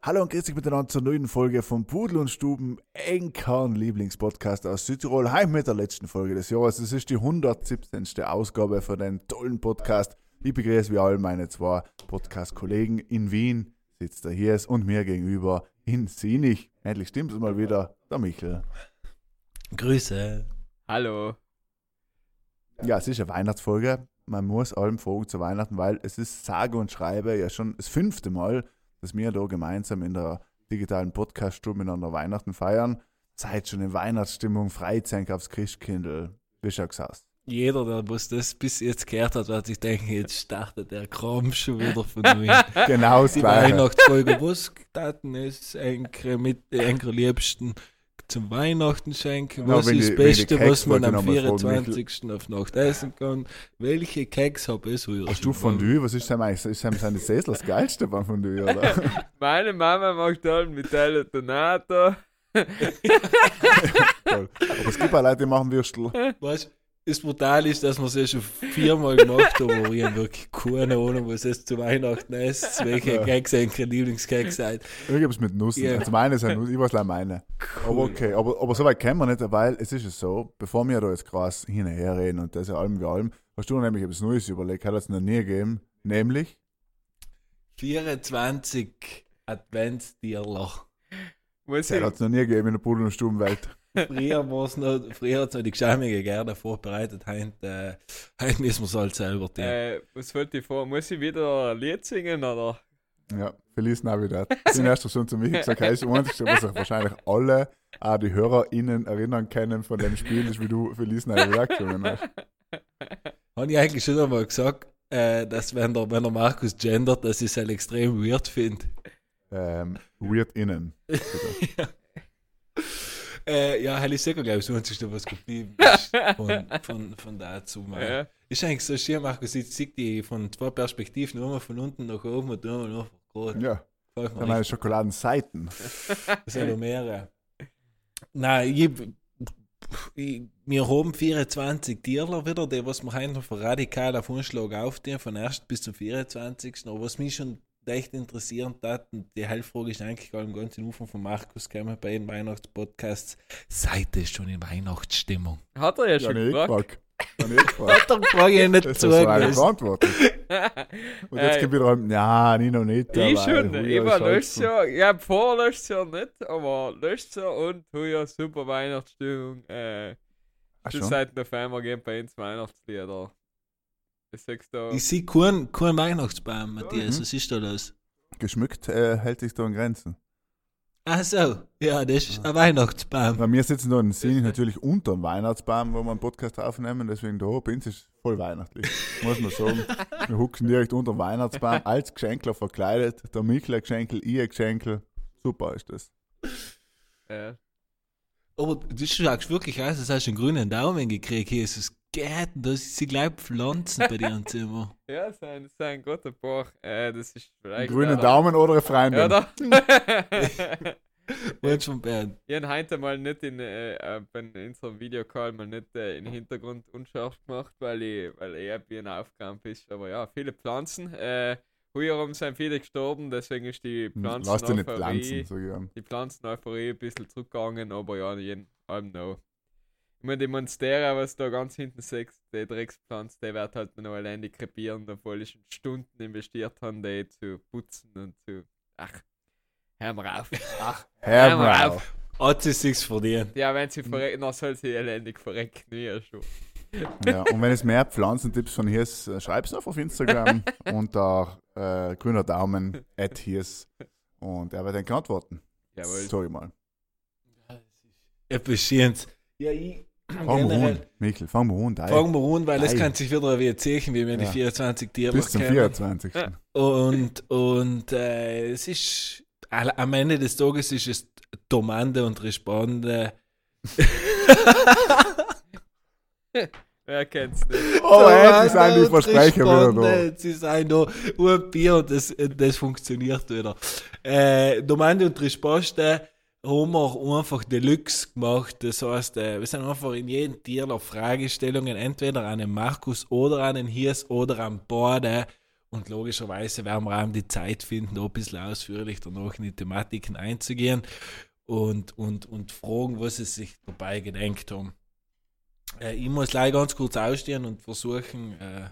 Hallo und grüß dich miteinander zur neuen Folge vom Pudel und Stuben Enkern Lieblingspodcast aus Südtirol. Heim mit der letzten Folge des Jahres. Es ist die 117. Ausgabe von dem tollen Podcast. Ich begrüße wie all meine zwei Podcast-Kollegen in Wien, sitzt der Hies und mir gegenüber in Sinich. Endlich stimmt es mal wieder, der Michel. Grüße. Hallo. Ja, es ist eine Weihnachtsfolge. Man muss allem fragen zu Weihnachten, weil es ist sage und schreibe ja schon das fünfte Mal, dass wir da gemeinsam in der digitalen Podcast-Stube miteinander Weihnachten feiern. Seid schon in Weihnachtsstimmung, Freizeit aufs Christkindl. Wie schon gesagt. Jeder, der was das bis jetzt gehört hat, wird sich denken, jetzt startet der Kram schon wieder von neu. Genau das Die. Weihnachtsfolge, was taten ist Enkel mit Enkel Liebsten zum Weihnachten schenken? Ja, Was wenn ist das Beste, Keks was man am ich noch mal fragen, 24. auf Nacht essen kann? Welche Keks habe ich so? Hast du Fondue? Was ist denn eigentlich? Ist denn seine Säsel das geilste beim Fondue, oder? Meine Mama macht dann mit Teile Donato. Aber es gibt auch Leute, die machen Würstel. Weißt das brutal ist, dass wir es ja schon viermal gemacht haben, aber ich habe wirklich keine Ahnung, was es zu Weihnachten ist, welche Ja. Keks ein Lieblingskeks seid. Irgendwas mit Nüssen. Ja. Also meine sind Nüsse, ich weiß leider meine. Aber okay, aber, aber so weit kommen wir nicht, weil es ist es so, bevor wir da jetzt krass hin und her reden und das ja allem wie allem, hast du nämlich etwas Neues überlegt, hat es noch nie gegeben, nämlich 24 Adventstierler. Der ich, hat es noch nie gegeben in der Pudel- und Stubenwelt. Früher noch, früher hat es noch die Geschämige gerne vorbereitet, heute, äh, heute müssen wir es halt selber tun. äh, was wollte ich vor? Muss ich wieder ein Lied singen oder? Ja, Feliz Navidad. Ich bin erst schon zu mir gesagt, das Einzige, was sich wahrscheinlich alle, auch die HörerInnen erinnern können von dem Spiel, ist, wie du Feliz Navidad gesungen hast. Habe ich eigentlich schon einmal gesagt, äh, dass wenn der, wenn der Markus gendert, dass ich es halt extrem weird finde. Ähm, weird innen. Äh, ja, Halle Secker, glaube ich, so einzig, was geblieben ist von, von, von dazu. Ja. Ist eigentlich so schön, Markus, ich sehe die von zwei Perspektiven, nur von unten nach oben und nur nach gerade. Ja, mir dann meine. Schokoladenseiten. Das sind noch mehrere. Nein, ich, ich, wir haben 24 Tierler wieder, die was wir heute noch radikal auf Umschlag aufnehmen, von 1. bis zum 24. Aber was mich schon echt interessieren hat, und die Heilfrage ist eigentlich gerade im ganzen Anfang von Markus gekommen bei den Weihnachtspodcasts, seid ihr schon in Weihnachtsstimmung? Hat er ja Ja, schon nicht gefragt. gefragt. Ja, nicht gefragt. Da frage ich nicht Das ist zu. beantwortet. Und jetzt Äh, kommt wieder, ja, nie noch nicht. Ich aber schon, ich war letztes Jahr, ja, vor letztes Jahr nicht, aber letztes Jahr und heuer super Weihnachtsstimmung. Äh, Ach schon schon? seit November gehen bei uns Weihnachtslieder. Ich sag's da. Ich sehe keinen kein Weihnachtsbaum, Matthias. Mhm. Was ist da los? Geschmückt äh, hält sich da in Grenzen. Ach so, ja, das ist ein Weihnachtsbaum. Bei mir sitzen da in Sinich natürlich unter dem Weihnachtsbaum, wo wir einen Podcast aufnehmen, deswegen da uns ist voll weihnachtlich. Muss man sagen. Wir hucken direkt unter dem Weihnachtsbaum, als Geschenkler verkleidet. Der ein Geschenkel, ein Geschenkel. Super ist das. Äh, Aber du schaust wirklich aus, als hast du einen grünen Daumen gekriegt. Hier ist es geht, das sind gleich Pflanzen bei dir im Zimmer. ja, sein, sein guter Bauch. Äh, das ist vielleicht. Grünen auch- Daumen oder eine Freundin? Ja, da. Wunsch von Bernd. Ich habe heute mal nicht in, äh, äh, bei unserem Videocall mal nicht äh, in den Hintergrund unscharf gemacht, weil ich, weil er wie ein Aufgaben ist. Aber ja, viele Pflanzen. Äh, heuer sind viele gestorben, deswegen ist die Pflanzen. Lass dich nicht pflanzen, ich. ja. die Pflanzeneuphorie ein bisschen zurückgegangen, aber ja, jeden allem noch. Ich meine, die Monstera, was da ganz hinten sechs, die Dreckspflanze, der wird halt noch alleine krepieren, obwohl ich schon Stunden investiert habe, die zu putzen und zu. Ach, hör mal auf. Ach, Hör hör mal auf. auf. Hat sie sich's verdient. Ja, wenn sie verrecken, dann soll sie elendig verrecken, ja schon. Ja, und wenn es mehr Pflanzentipps von hier ist, äh, schreib's auf auf Instagram unter äh, grüner Daumen at hiers und er wird dann antworten. Jawohl. Sag ich mal. Etwas Schönes. Ja, ich. Fangen wir an. Michel, fangen wir an. Fangen wir an, weil es kann sich wieder wie zeichen, wie wir die Ja. 24 Tiere Bis zum kennen. 24. Und, und äh, es ist, am Ende des Tages ist es Domande und Responde Wer kennt's nicht? Oh, endlich sind die Versprecher wieder da. Jetzt ist ein noch ein Bier und das, das funktioniert wieder. Äh, Domande und Risposte haben wir einfach Deluxe gemacht. Das heißt, äh, wir sind einfach in jedem Tierler Fragestellungen entweder an den Markus oder an den Hirs oder an Borde. Und logischerweise werden wir auch die Zeit finden, da ein bisschen ausführlich danach in die Thematiken einzugehen und, und, und fragen, was sie sich dabei gedenkt haben. Äh, ich muss leider ganz kurz ausstehen und versuchen, äh,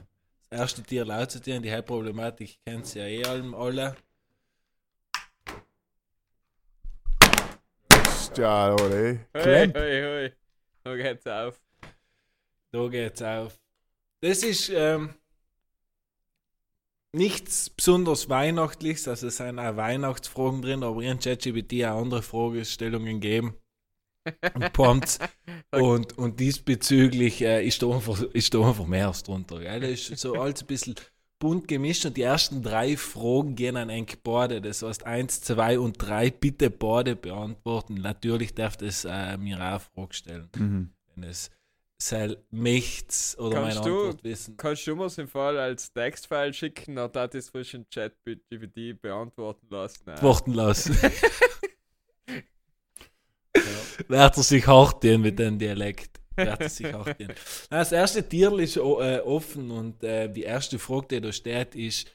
das erste Tier laut zu tun. Die Hauptproblematik kennt sie ja eh alle. Ja, oder? Hoi, hoi, hoi. Da geht's auf. Da geht's auf. Das ist ähm, nichts besonders Weihnachtliches, also es sind auch Weihnachtsfragen drin, aber in ChatGPT auch andere Fragestellungen geben. Und Pumps. und, und diesbezüglich äh, ist, da einfach, ist da einfach mehr als drunter. Gell? Das ist so alles ein bisschen bunt gemischt und die ersten drei Fragen gehen an ein Borde. Das heißt, eins, zwei und drei bitte Borde beantworten. Natürlich darf das äh, mir auch eine Frage stellen, Mhm. wenn es sei möchts oder Kannst meine du- Antwort wissen. Kannst du mir im Fall als Textfile schicken, dann hat es frisch in Chat GPT beantworten lassen. Äh, Worten lassen. Wird er sich hart mit dem Dialekt. Wird sich tun. Na, Das erste Tier ist äh, offen und äh, die erste Frage, die da steht, ist: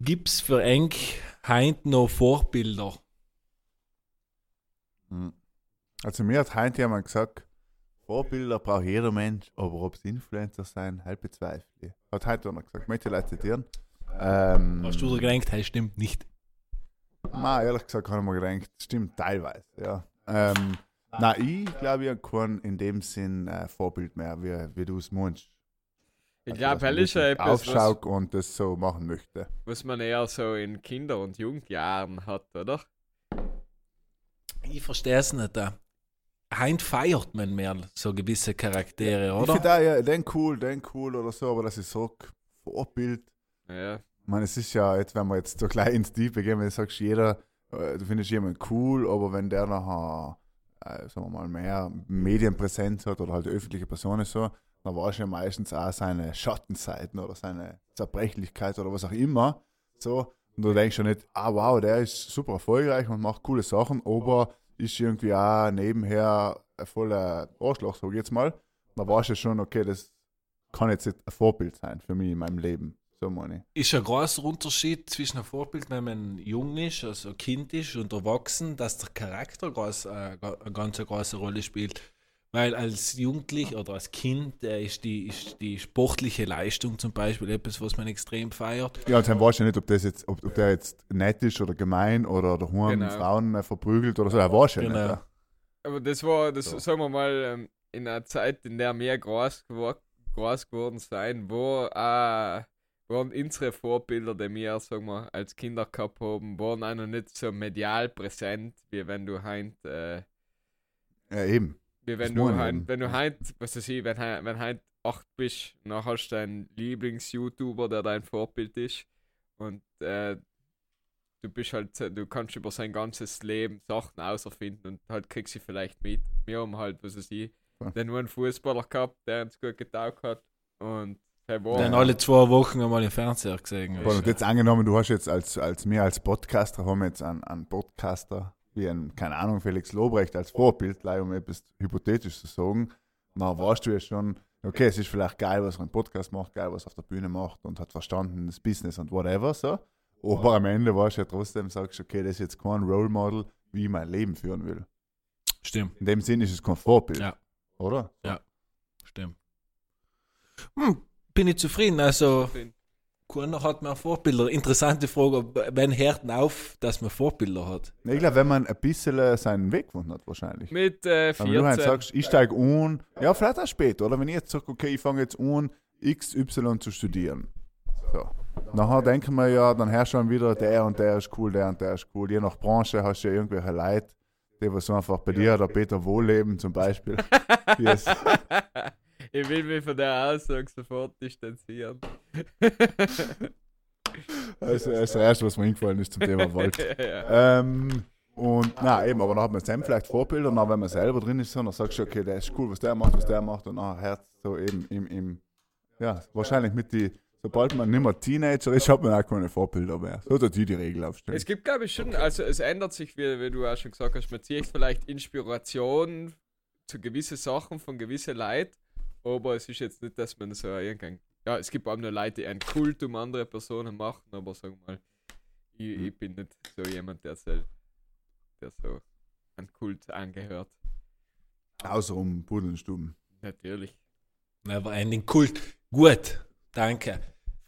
Gibt es für Enk heint noch Vorbilder? Mhm. Also mir hat heute jemand gesagt, Vorbilder braucht jeder Mensch, aber ob es Influencer sein, halt bezweifle ich. Hat heute einer gesagt, möchte Leute zitieren. Ähm, Hast du dir gedacht, hey, stimmt nicht. Na, ehrlich gesagt, habe ich mir gedacht, stimmt teilweise, ja. Ähm, na, ich glaube, ich habe kein in dem Sinn äh, Vorbild mehr, wie, wie du es meinst. ich Also, glaube, hell ist ja etwas, was, Aufschaut und das so machen möchte. was man eher so in Kinder- und Jugendjahren hat, oder? Ich verstehe es nicht. Da. Heint feiert man mehr so gewisse Charaktere, Ich oder? finde auch, ja, den cool, den cool oder so, aber das ist so Vorbild. Ja. Ich meine, es ist ja, jetzt, wenn wir jetzt so gleich ins Tiefe gehen, wenn du sagst, jeder, äh, du findest jemanden cool, aber wenn der nachher, äh, sagen wir mal, mehr Medienpräsenz hat oder halt öffentliche Person ist so, dann war ja meistens auch seine Schattenseiten oder seine Zerbrechlichkeit oder was auch immer. So, und du denkst ja nicht, ah wow, der ist super erfolgreich und macht coole Sachen, aber ist irgendwie auch nebenher ein voller Arschloch, sag ich jetzt mal. Da war ja schon, okay, das kann jetzt nicht ein Vorbild sein für mich in meinem Leben. So meine ich. ist ein großer Unterschied zwischen einem Vorbild, wenn man jung ist, also Kind ist und erwachsen, dass der Charakter groß, äh, eine ganz große Rolle spielt. Weil als Jugendlich oder als Kind äh, ist, die, ist die sportliche Leistung zum Beispiel etwas, was man extrem feiert. Ja, und dann weißt du ja nicht, ob, das jetzt, ob, ob der jetzt nett ist oder gemein oder daheim Genau. Frauen äh, verprügelt oder so. Er weiß ja Genau. nicht. ja. Aber das war, das So. sagen wir mal, ähm, in einer Zeit, in der wir groß, gewor groß geworden sind, wo äh, waren unsere Vorbilder, die wir, sagen wir, als Kinder gehabt haben, waren auch noch nicht so medial präsent, wie wenn du heint, äh, Ja, eben. wie wenn Das du heint, wenn du heint, was weiß ich, wenn, heint- wenn heint acht bist, dann hast du deinen Lieblings-YouTuber, der dein Vorbild ist und äh, du bist halt, du kannst über sein ganzes Leben Sachen auserfinden und halt kriegst sie vielleicht mit. Wir haben halt, was weiß ich, Ja. den nur einen Fußballer gehabt, der uns gut getaugt hat und Dann alle zwei Wochen einmal im Fernseher gesehen. Voll, Und jetzt angenommen, du hast jetzt als, als mir als Podcaster, haben wir jetzt einen, einen Podcaster, wie ein, keine Ahnung, Felix Lobrecht als Vorbild, um etwas hypothetisch zu sagen, dann weißt du ja schon, okay, es ist vielleicht geil, was er im Podcast macht, geil, was er auf der Bühne macht und hat verstanden, das Business und whatever, so. Aber am Ende weißt du ja trotzdem, sagst du, okay, das ist jetzt kein Role Model, wie ich mein Leben führen will. Stimmt, In dem Sinn ist es kein Vorbild. Ja. Oder? stimmt. Hm, bin ich zufrieden. Also, Bin- keiner hat mehr Vorbilder. Interessante Frage, wann hört auf, dass man Vorbilder hat? Ich glaube, wenn man ein bisschen äh, seinen Weg gefunden hat, wahrscheinlich. mit äh, Wenn du halt 14. sagst, ich steige an, ja, vielleicht auch später, oder? Wenn ich jetzt sage, okay, ich fange jetzt an, XY zu studieren. So. Nachher denken wir ja, dann herrscht schon wieder, der und der ist cool, der und der ist cool. Je nach Branche hast du ja irgendwelche Leute, die was so einfach bei dir, der Peter Wohlleben zum Beispiel. die es- ich will mich von der Aussage sofort distanzieren. also, das ist das Erste, was mir eingefallen ist zum Thema Wald. ja. Ähm, Und na eben, aber dann hat man dann vielleicht Vorbilder, und dann, wenn man selber drin ist, dann sagst du, okay, der ist cool, was der macht, was der macht, und dann Herz so eben im, im, ja, wahrscheinlich mit die, sobald man nicht mehr Teenager ist, hat man auch keine Vorbilder mehr. So hat die die Regel aufstellen. Es gibt, glaube ich, schon, also es ändert sich, wie, wie du auch schon gesagt hast, man zieht vielleicht Inspiration zu gewissen Sachen von gewissen Leuten, aber es ist jetzt nicht, dass man so irgendein, ja, es gibt auch nur Leute, die einen Kult um andere Personen machen, aber sagen wir mal, ich, Mhm. ich bin nicht so jemand, der, so, der so einen Kult angehört. Außer um Pudelstuben. Natürlich. Never Ending Kult. Gut, danke.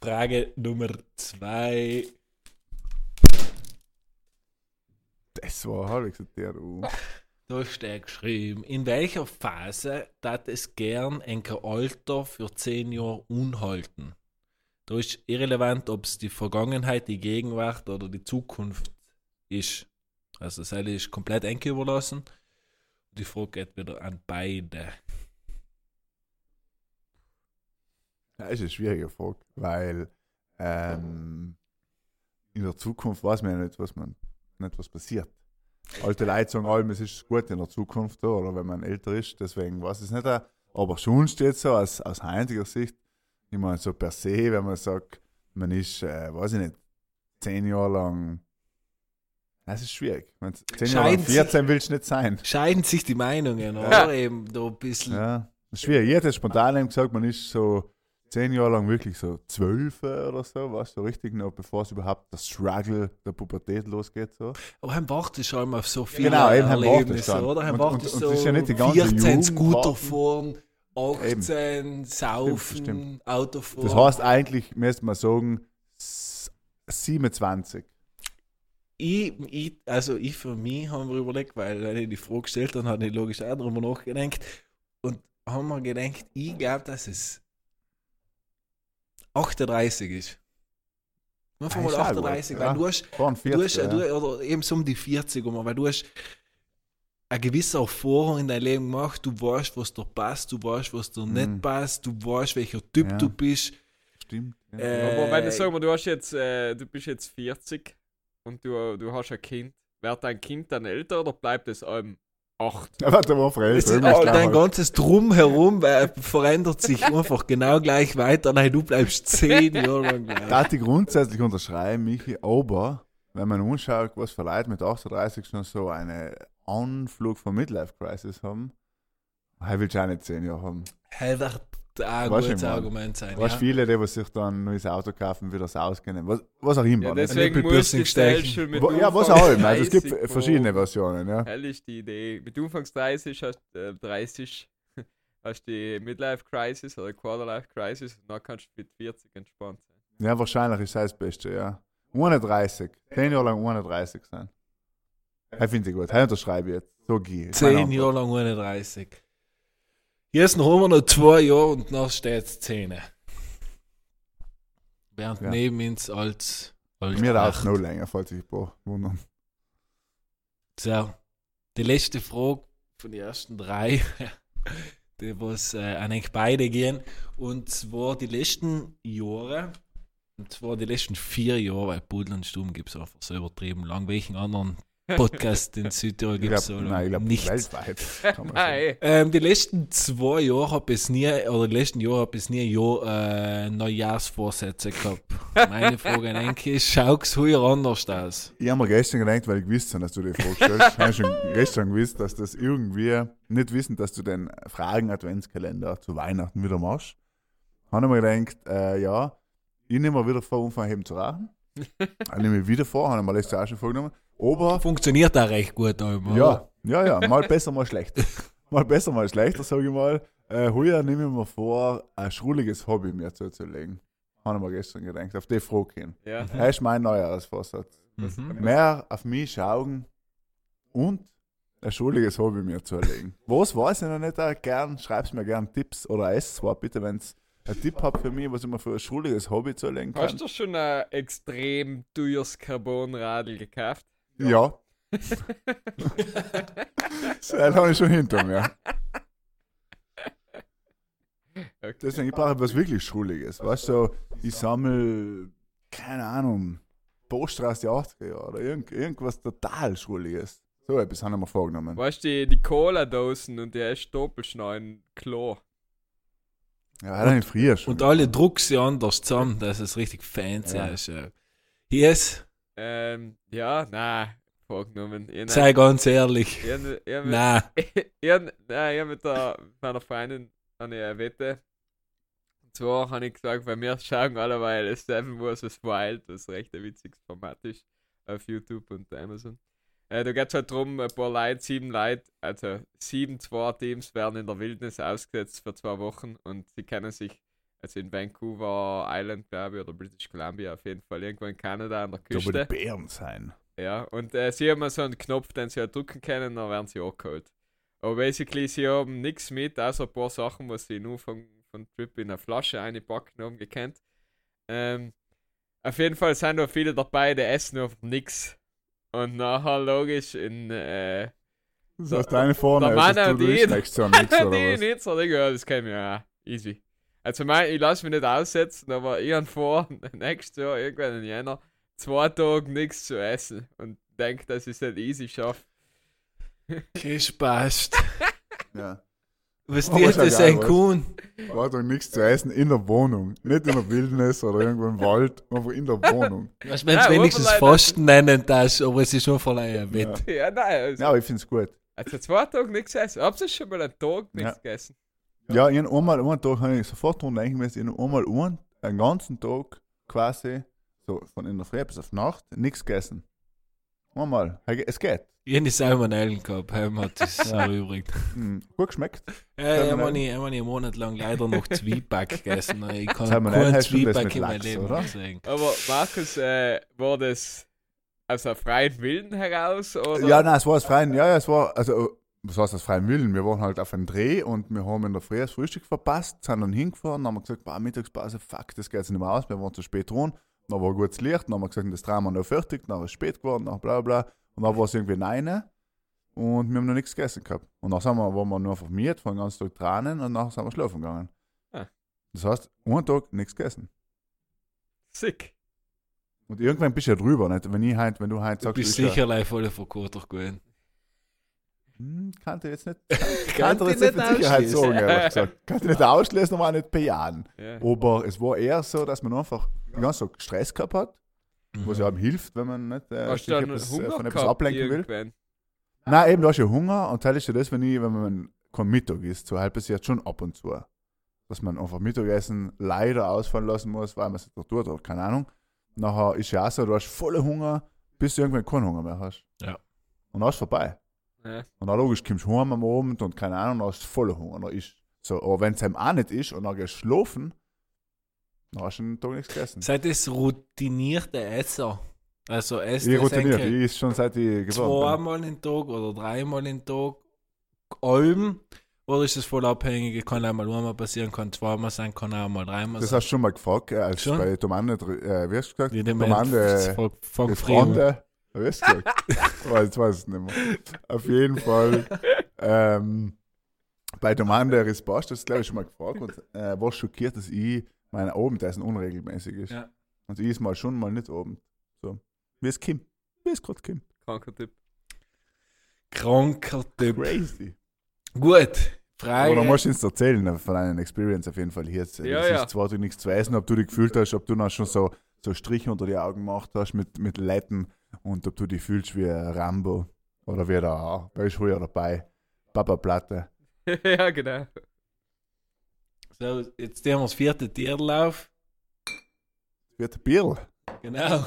Frage Nummer zwei. Das war halbwegs der, steht geschrieben, in welcher Phase tat es gern ein Alter für 10 Jahre unhalten? Da ist irrelevant, ob es die Vergangenheit, die Gegenwart oder die Zukunft ist. Also das ist komplett Enke überlassen. Die Frage geht wieder an beide. Ja, ist eine schwierige Frage, weil ähm, in der Zukunft weiß man ja nicht, was man nicht was passiert. Alte Leute sagen allem, es ist gut in der Zukunft da, oder wenn man älter ist, deswegen weiß ich es nicht. auch. Aber schon steht so aus, aus heutiger Sicht, ich meine, so per se, wenn man sagt, man ist, äh, weiß ich nicht, zehn Jahre lang. Das ist schwierig. Wenn du zehn Jahre lang Scheint sich- 14 willst du nicht sein. Scheiden sich die Meinungen, oder? Eben da ein bisschen. Ja, das ist schwierig. Ich hätte spontan eben gesagt, man ist so zehn Jahre lang wirklich so zwölf oder so, was so richtig noch, bevor es überhaupt das Struggle der Pubertät losgeht. So. Aber heim wartest schon auf so viele Genau, eben, Erlebnisse, dann. oder? Heim und- so und ist ja nicht die ganze 14 Jugend Scooter warten. fahren, 18 saufen, stimmt. Auto fahren. Das heißt eigentlich, müsste man sagen, s- 27. ich, ich, also ich für mich haben wir überlegt, weil wenn ich die Frage gestellt habe, habe ich logisch auch darüber nachgedacht und haben wir gedacht, ich glaube, dass es 38 ist. Einfach mal ist auch 38, gut, weil ja. du hast, Fahren du 40, hast ja. du, oder eben so um die 40 um, weil du hast eine gewisse Erfahrung in deinem Leben gemacht, du weißt, was dir passt, du weißt, was dir Mhm. nicht passt, du weißt, welcher Typ Ja. du bist. Stimmt. Ja. Äh, Aber wenn du wir, du hast jetzt, äh, du bist jetzt 40 und du, du hast ein Kind, wird dein Kind dann älter oder bleibt es einem 8? Ja, warte mal, oh, muss dein ganzes Drumherum äh, verändert sich einfach genau gleich weiter. Nein, du bleibst zehn Jahre lang gleich. Darf ich grundsätzlich unterschreiben, Michi, aber wenn man anschaut, was für Leute mit 38 schon so eine Anflug von Midlife Crisis haben, ich will auch nicht 10 Jahre haben. Wird auch ein Weißt du, gutes ich Argument sein. Du hast Ja. viele, die was sich dann ein neues Auto kaufen, wieder das auskennen. Was, was auch immer. Ja, nicht? deswegen Nippelpiercing muss die stechen. Stellschule mit Wo- ja, was auch immer. Also es gibt 30 verschiedene pro- Versionen, ja. Hell ist die Idee. Mit Umfangs 30 hast du äh, 30 hast die Midlife Crisis oder Quarterlife Crisis und dann kannst du mit 40 entspannt sein. Ja, wahrscheinlich ist das das Beste, ja. 31. 10 Jahre lang 31 sein. Das finde ich gut. Das unterschreibe ich jetzt. So gehe ich. Zehn Jahre lang 31. Jetzt haben wir noch zwei Jahre und dann steht 10. Während Ja. neben uns als, als Mir dauert noch länger, falls sich ein paar wundern. So, die letzte Frage von den ersten drei, die was äh, an euch beide gehen. Und zwar die letzten Jahre, und zwar die letzten vier Jahre, weil Pudel und Stumm gibt es einfach so übertrieben lang. Welchen anderen Podcast in Südtirol gibt es nein, ich glaube, nichts. weltweit. Nein. Ähm, die letzten zwei Jahre habe ich nie, oder die letzten Jahre habe ich nie Jahr, äh, Neujahrsvorsätze gehabt. Meine Frage an Enke ist, schaut es heuer anders aus? Ich habe mir gestern gedacht, weil ich gewusst habe, dass du die Frage stellst. ich habe schon gestern gewusst, dass das irgendwie nicht wissen, dass du den Fragen-Adventskalender zu Weihnachten wieder machst. Habe ich mir gedacht, äh, ja, ich nehme mir wieder vor, Umfang heben zu rauchen. Ich nehme wieder vor, habe ich mir letztes Jahr schon vorgenommen. Aber Funktioniert auch recht gut. Einmal. Ja, ja, ja, mal besser, mal schlechter. mal besser, mal schlechter, sage ich mal. Äh, heuer nehme ich mir vor, ein schruliges Hobby mir zuzulegen. Habe ich mir gestern gedacht, auf die Frage hin. Ja. Das ist mein Neujahrsvorsatz. Mhm. Mehr auf mich schauen und ein schruliges Hobby mir zu erlegen. Was weiß ich noch nicht, auch gern, schreib's mir gern Tipps oder es zwar bitte, wenn es einen Tipp habt für mich, was ich mir für ein schruliges Hobby zu erlegen kann. Hast du schon ein extrem teures Carbonradl gekauft? Ja. das habe ich schon hinter mir. Okay. Deswegen, ich brauche etwas wirklich Schruliges. Weißt du, so, ich sammle, keine Ahnung, den 80er Jahren oder irgend, irgendwas total Schruliges. So etwas haben wir vorgenommen. Weißt du, die, die Cola-Dosen und die erst doppelschneiden Klo. Ja, hat er nicht früher schon. Und alle druckst sie anders zusammen, dass es richtig fancy Ja. ist. Ja. Hier ist, Ähm, ja, nein, vorgenommen. Ich, sei ganz ehrlich. ich, ich, ich, Nein. ich, nein, ich hab mit, der, mit meiner Freundin eine Wette. Und zwar habe ich gesagt, bei mir schauen alleweil Seven vs. Wild, was recht ein witziges Format ist, auf YouTube und Amazon. Äh, da geht es halt darum, ein paar Leute, sieben Leute, also sieben zwei Teams werden in der Wildnis ausgesetzt für zwei Wochen und sie kennen sich, also in Vancouver Island, glaube ich, oder British Columbia auf jeden Fall, irgendwo in Kanada an der Da Küste. die Bären sein. Ja, und äh, sie haben so einen Knopf, den sie halt drücken können, dann werden sie angeholt. Aber basically, sie haben nichts mit, außer ein paar Sachen, was sie nur von, von Trip in eine Flasche einpacken haben gekannt. Ähm, auf jeden Fall sind da viele dabei, die essen einfach nichts. Und nachher logisch in äh, Das heißt, deine vorne der ist, Mann dass du die- nichts die oder was? nicht so, Digga, das kann ich ja easy. Also mein, ich lasse mich nicht aussetzen, aber ich habe vor, nächstes Jahr, irgendwann in Jänner, zwei Tage nichts zu essen und denke, dass ich es nicht easy schaffe. Gespast. Ja. Was dir ist ja das ein was? Kuhn? War doch nichts zu essen in der Wohnung. Nicht in der Wildnis oder irgendwo im Wald, einfach in der Wohnung. Was wenn Ja, es wenigstens Fasten nennen das, aber es ist schon verleihen Ja. mit. Ja, nein, also, Ja, aber ich find's gut. also zwei Tage nichts essen. Habt ihr schon mal einen Tag nichts Ja. gegessen? Ja, ich hab einmal einen Tag, habe ich sofort dran denken müssen, ich einmal einen, einen ganzen Tag quasi, so von in der Früh bis auf Nacht, nichts gegessen. Einmal. Es geht. Ich habe Salmonellen gehabt, heim hat das Ja. erübrigt. Hm, gut geschmeckt. Ja, ich habe einen Monat lang leider noch Zwieback gegessen. Ich kann Salmonellen keinen Zwieback in meinem Leben oder? sagen. Aber Markus, äh, war das aus einem freien Willen heraus? Oder? Ja, nein, es war aus freien, ja, ja, es war, also, was heißt aus freiem Willen? Wir waren halt auf einem Dreh und wir haben in der Früh das Frühstück verpasst, sind dann hingefahren, haben gesagt, boah, Mittagspause, fuck, das geht jetzt nicht mehr aus, wir waren zu spät dran. Dann war gutes Licht, dann haben wir gesagt, das Drama noch fertig, dann ist es spät geworden, dann bla bla. Und dann war es irgendwie neun und wir haben noch nichts gegessen gehabt. Und dann sind wir, waren wir nur vermiert, von den ganzen Tag Tränen und dann sind wir schlafen gegangen. Ah. Das heißt, einen Tag nichts gegessen. Sick. Und irgendwann bist du ja drüber, nicht? Wenn, ich heint, wenn du heute Du sagst, bist ist ja- sicherlich voll verkocht gewesen. Hm, kann ich jetzt nicht, Kann kann ich ich jetzt nicht mit Sicherheit sagen, ehrlich gesagt. Kann ich nicht ausschließen, aber auch nicht bejahen. Ja. Aber es war eher so, dass man einfach den ganzen Tag Stress gehabt hat, was Mhm. ja einem hilft, wenn man nicht äh, sich etwas, äh, von etwas ablenken will. irgendwann? Nein, eben, du hast ja Hunger und teilst du das, wenn, ich, wenn man kein Mittag isst, so halt passiert schon ab und zu. Dass man einfach Mittagessen leider ausfallen lassen muss, weil man es nicht tut oder keine Ahnung. Nachher ist ja auch so, du hast volle Hunger, bis du irgendwann keinen Hunger mehr hast. Ja. Und dann ist vorbei. Ja. Und dann logisch kommst du heim am Abend und keine Ahnung, dann hast du voller Hunger. Dann ist so, aber wenn es einem auch nicht ist und dann gehst du schlafen, dann hast du einen Tag nichts gegessen. Seid das routinierte Esser? Also esst Ich routiniert, ich ist schon seit ich geworden zweimal im Tag oder dreimal im Tag allem? Oder ist das voll abhängig? Kann einmal einmal passieren, kann zweimal sein, kann auch mal dreimal bin. Das sein. hast du schon mal gefragt, äh, als Schon? bei Domande, äh, wie hast du gesagt? Wie dem Wie hast du gesagt? jetzt weiß ich es nicht mehr. Auf jeden Fall, ähm, bei Domande Rispost, das glaube ich schon mal gefragt und äh, war schockiert, dass ich mein Abendessen unregelmäßig ist. Ja. Und ich ist mal schon mal nicht oben. So. Wie es Kim. Wie es gerade Kim. Kranker Typ. Kranker Typ. Crazy. Gut, Frage. Aber dann musst du uns erzählen von deinen Experience auf jeden Fall hier. Jetzt, Ja, das ja. ist zwar du nichts zu essen, ob du dich gefühlt hast, ob du noch schon so, so Striche unter die Augen gemacht hast mit, mit Letten und ob du dich fühlst wie ein Rambo oder wie der Wer ist früher dabei? Papa Platte. ja, genau. So, jetzt nehmen wir das vierte Tierl auf. Wie der Bill. Genau.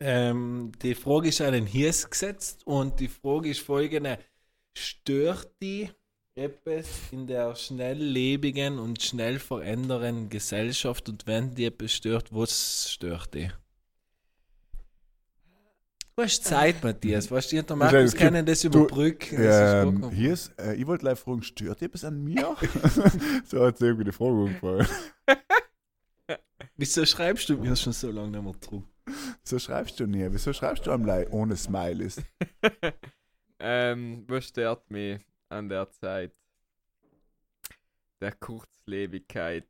ähm, die Frage ist an den Hies gesetzt und die Frage ist folgende: Stört die etwas in der schnelllebigen und schnell verändernden Gesellschaft und wenn die etwas stört, was stört die? Du hast Zeit, Matthias. Was die der Markus es gibt- können das überbrücken. Das ist Ähm, vollkommen- hier ist, äh, ich wollte live fragen, stört dir etwas an mir? so hat sich irgendwie die Frage umgefallen. Wieso schreibst du mir schon so lange nicht mehr zurück? So schreibst du nie. Wieso schreibst du am Lei ohne Smileys? ähm, was stört mich an der Zeit? Der Kurzlebigkeit.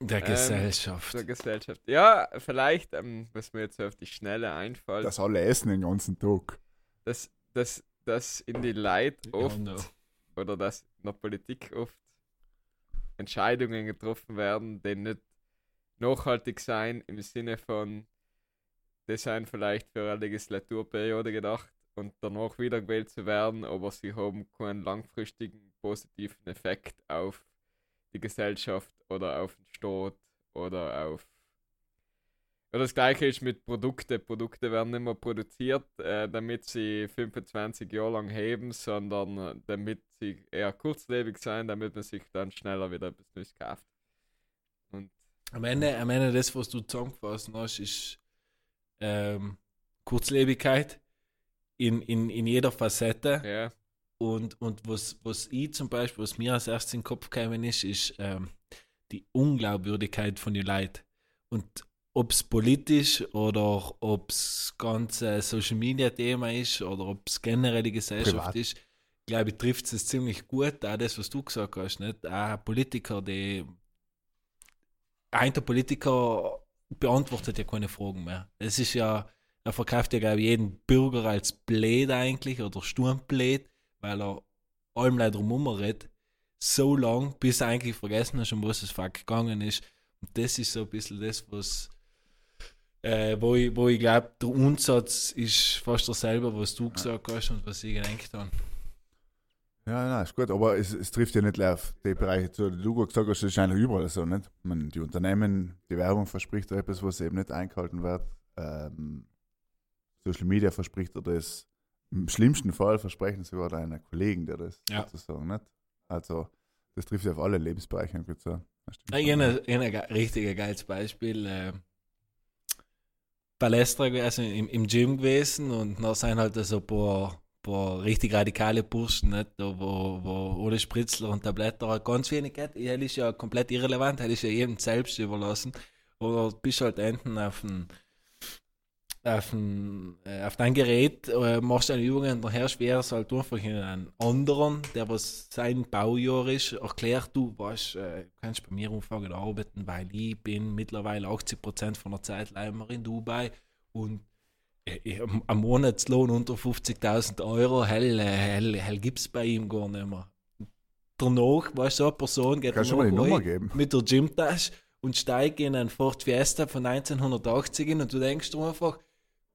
Der Ähm, Gesellschaft. zur Gesellschaft. Ja, vielleicht, ähm, was mir jetzt so auf die Schnelle einfällt, Dass alle essen den ganzen Tag. dass, dass, dass in die Leid oft no. oder dass in der Politik oft Entscheidungen getroffen werden, die nicht nachhaltig sein im Sinne von, die sind vielleicht für eine Legislaturperiode gedacht und danach wiedergewählt zu werden, aber sie haben keinen langfristigen positiven Effekt auf die Gesellschaft oder auf den Staat oder auf oder das gleiche ist mit Produkten. Produkte werden nicht mehr produziert, äh, damit sie 25 Jahre lang heben, sondern äh, damit sie eher kurzlebig sein, damit man sich dann schneller wieder etwas Neues kauft. Und Am Ende, am Ende das, was du zusammengefasst hast, ist ähm, Kurzlebigkeit in, in, in jeder Facette. ja, Und, und was, was ich zum Beispiel, was mir als erstes in den Kopf gekommen ist, ist ähm, die Unglaubwürdigkeit von den Leuten. Und ob es politisch oder ob es ganze Social Media Thema ist oder ob es generell die Gesellschaft Privat. ist, glaube ich, trifft es ziemlich gut. Auch das, was du gesagt hast, nicht? Auch Politiker, die. Ein der Politiker beantwortet ja keine Fragen mehr. Es ist ja, er verkauft ja, glaube ich, jeden Bürger als blöd eigentlich oder sturmblöd, weil er allem leider drum redet. So lang, bis er eigentlich vergessen hast, um was es fuck gegangen ist. Und das ist so ein bisschen das, was. Äh, wo ich, wo ich glaube, der Umsatz ist fast derselbe, was du gesagt hast und was ich gedacht habe. Ja, nein, ist gut, aber es, es trifft ja nicht auf die Bereiche zu, die du gesagt hast, das ist eigentlich überall so, nicht? Ich meine, die Unternehmen, die Werbung verspricht da etwas, was eben nicht eingehalten wird. Ähm, Social Media verspricht dir das. Im schlimmsten Fall versprechen sie sogar deinen Kollegen dir das, Ja. sozusagen, nicht? Also, das trifft ja auf alle Lebensbereiche, ich würde sagen. Ich habe ein, ein richtig geiles Beispiel. Äh, Palästra gewesen, im, im Gym gewesen und da sind halt so ein paar, paar richtig radikale Burschen, nicht? Da, wo, wo ohne Spritzler und Tabletten halt ganz wenig geht. Das ist ja komplett irrelevant, das ist ja jedem selbst überlassen. Oder bist halt enten auf dem auf, ein, äh, auf dein Gerät, äh, machst deine Übungen und nachher schwer es halt einfach in einen anderen, der was sein Baujahr ist, erklärt, du weißt, äh, kannst bei mir anfangen zu arbeiten, weil ich bin mittlerweile 80% von der Zeit leider in Dubai und äh, am- Monatslohn unter 50.000 Euro, hell, äh, hell, hell gibt es bei ihm gar nicht mehr. Danach, weißt du, so eine Person geht Kannst mal die Nummer geben? mit der Gymtasche und steige in einen Ford Fiesta von 1980 in und du denkst dir einfach,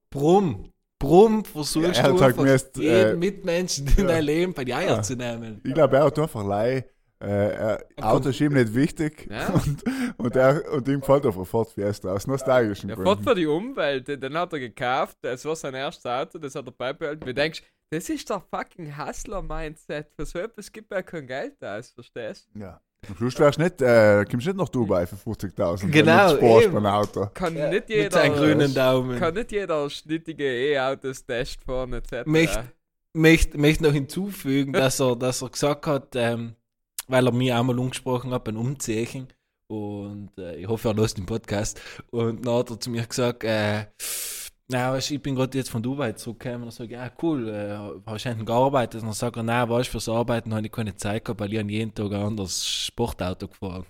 brumm, brumm, versuchst Ja, er du gemäßt, jeden äh, Mitmenschen in ja. dein Leben bei die Eier Ja. zu nehmen. Ich glaube, er hat einfach Leih. Äh, Auto ist ihm nicht wichtig Ja. und, und, er, und ihm gefällt einfach Ford Fiesta aus nostalgischen der Gründen. Ford für die Umwelt, den, den hat er gekauft, das war sein erstes Auto, das hat er beibehalten. Du denkst, das ist der fucking Hustler-Mindset. Für so etwas gibt er kein Geld aus, verstehst du? Ja. Am Schluss wärst du nicht, äh, kommst nicht nach Dubai für 50.000. wenn Genau, eben. beim Auto. Kann Ja, nicht mit seinem jeder. grünen Daumen. Kann nicht jeder schnittige E-Autos Test fahren, etc. Möcht- möchte möcht noch hinzufügen, dass er, dass er gesagt hat, ähm, weil er mich einmal angesprochen hat beim Umziehen und äh, ich hoffe, er lässt den Podcast und dann hat er zu mir gesagt, äh, na, weißt, ich bin gerade jetzt von Dubai zurückgekommen und sagt, ja cool, äh, hast du hinten gearbeitet? Und dann sagt er, nein, weißt du, fürs Arbeiten habe ich keine Zeit gehabt, weil ich an jeden Tag ein anderes Sportauto gefahren.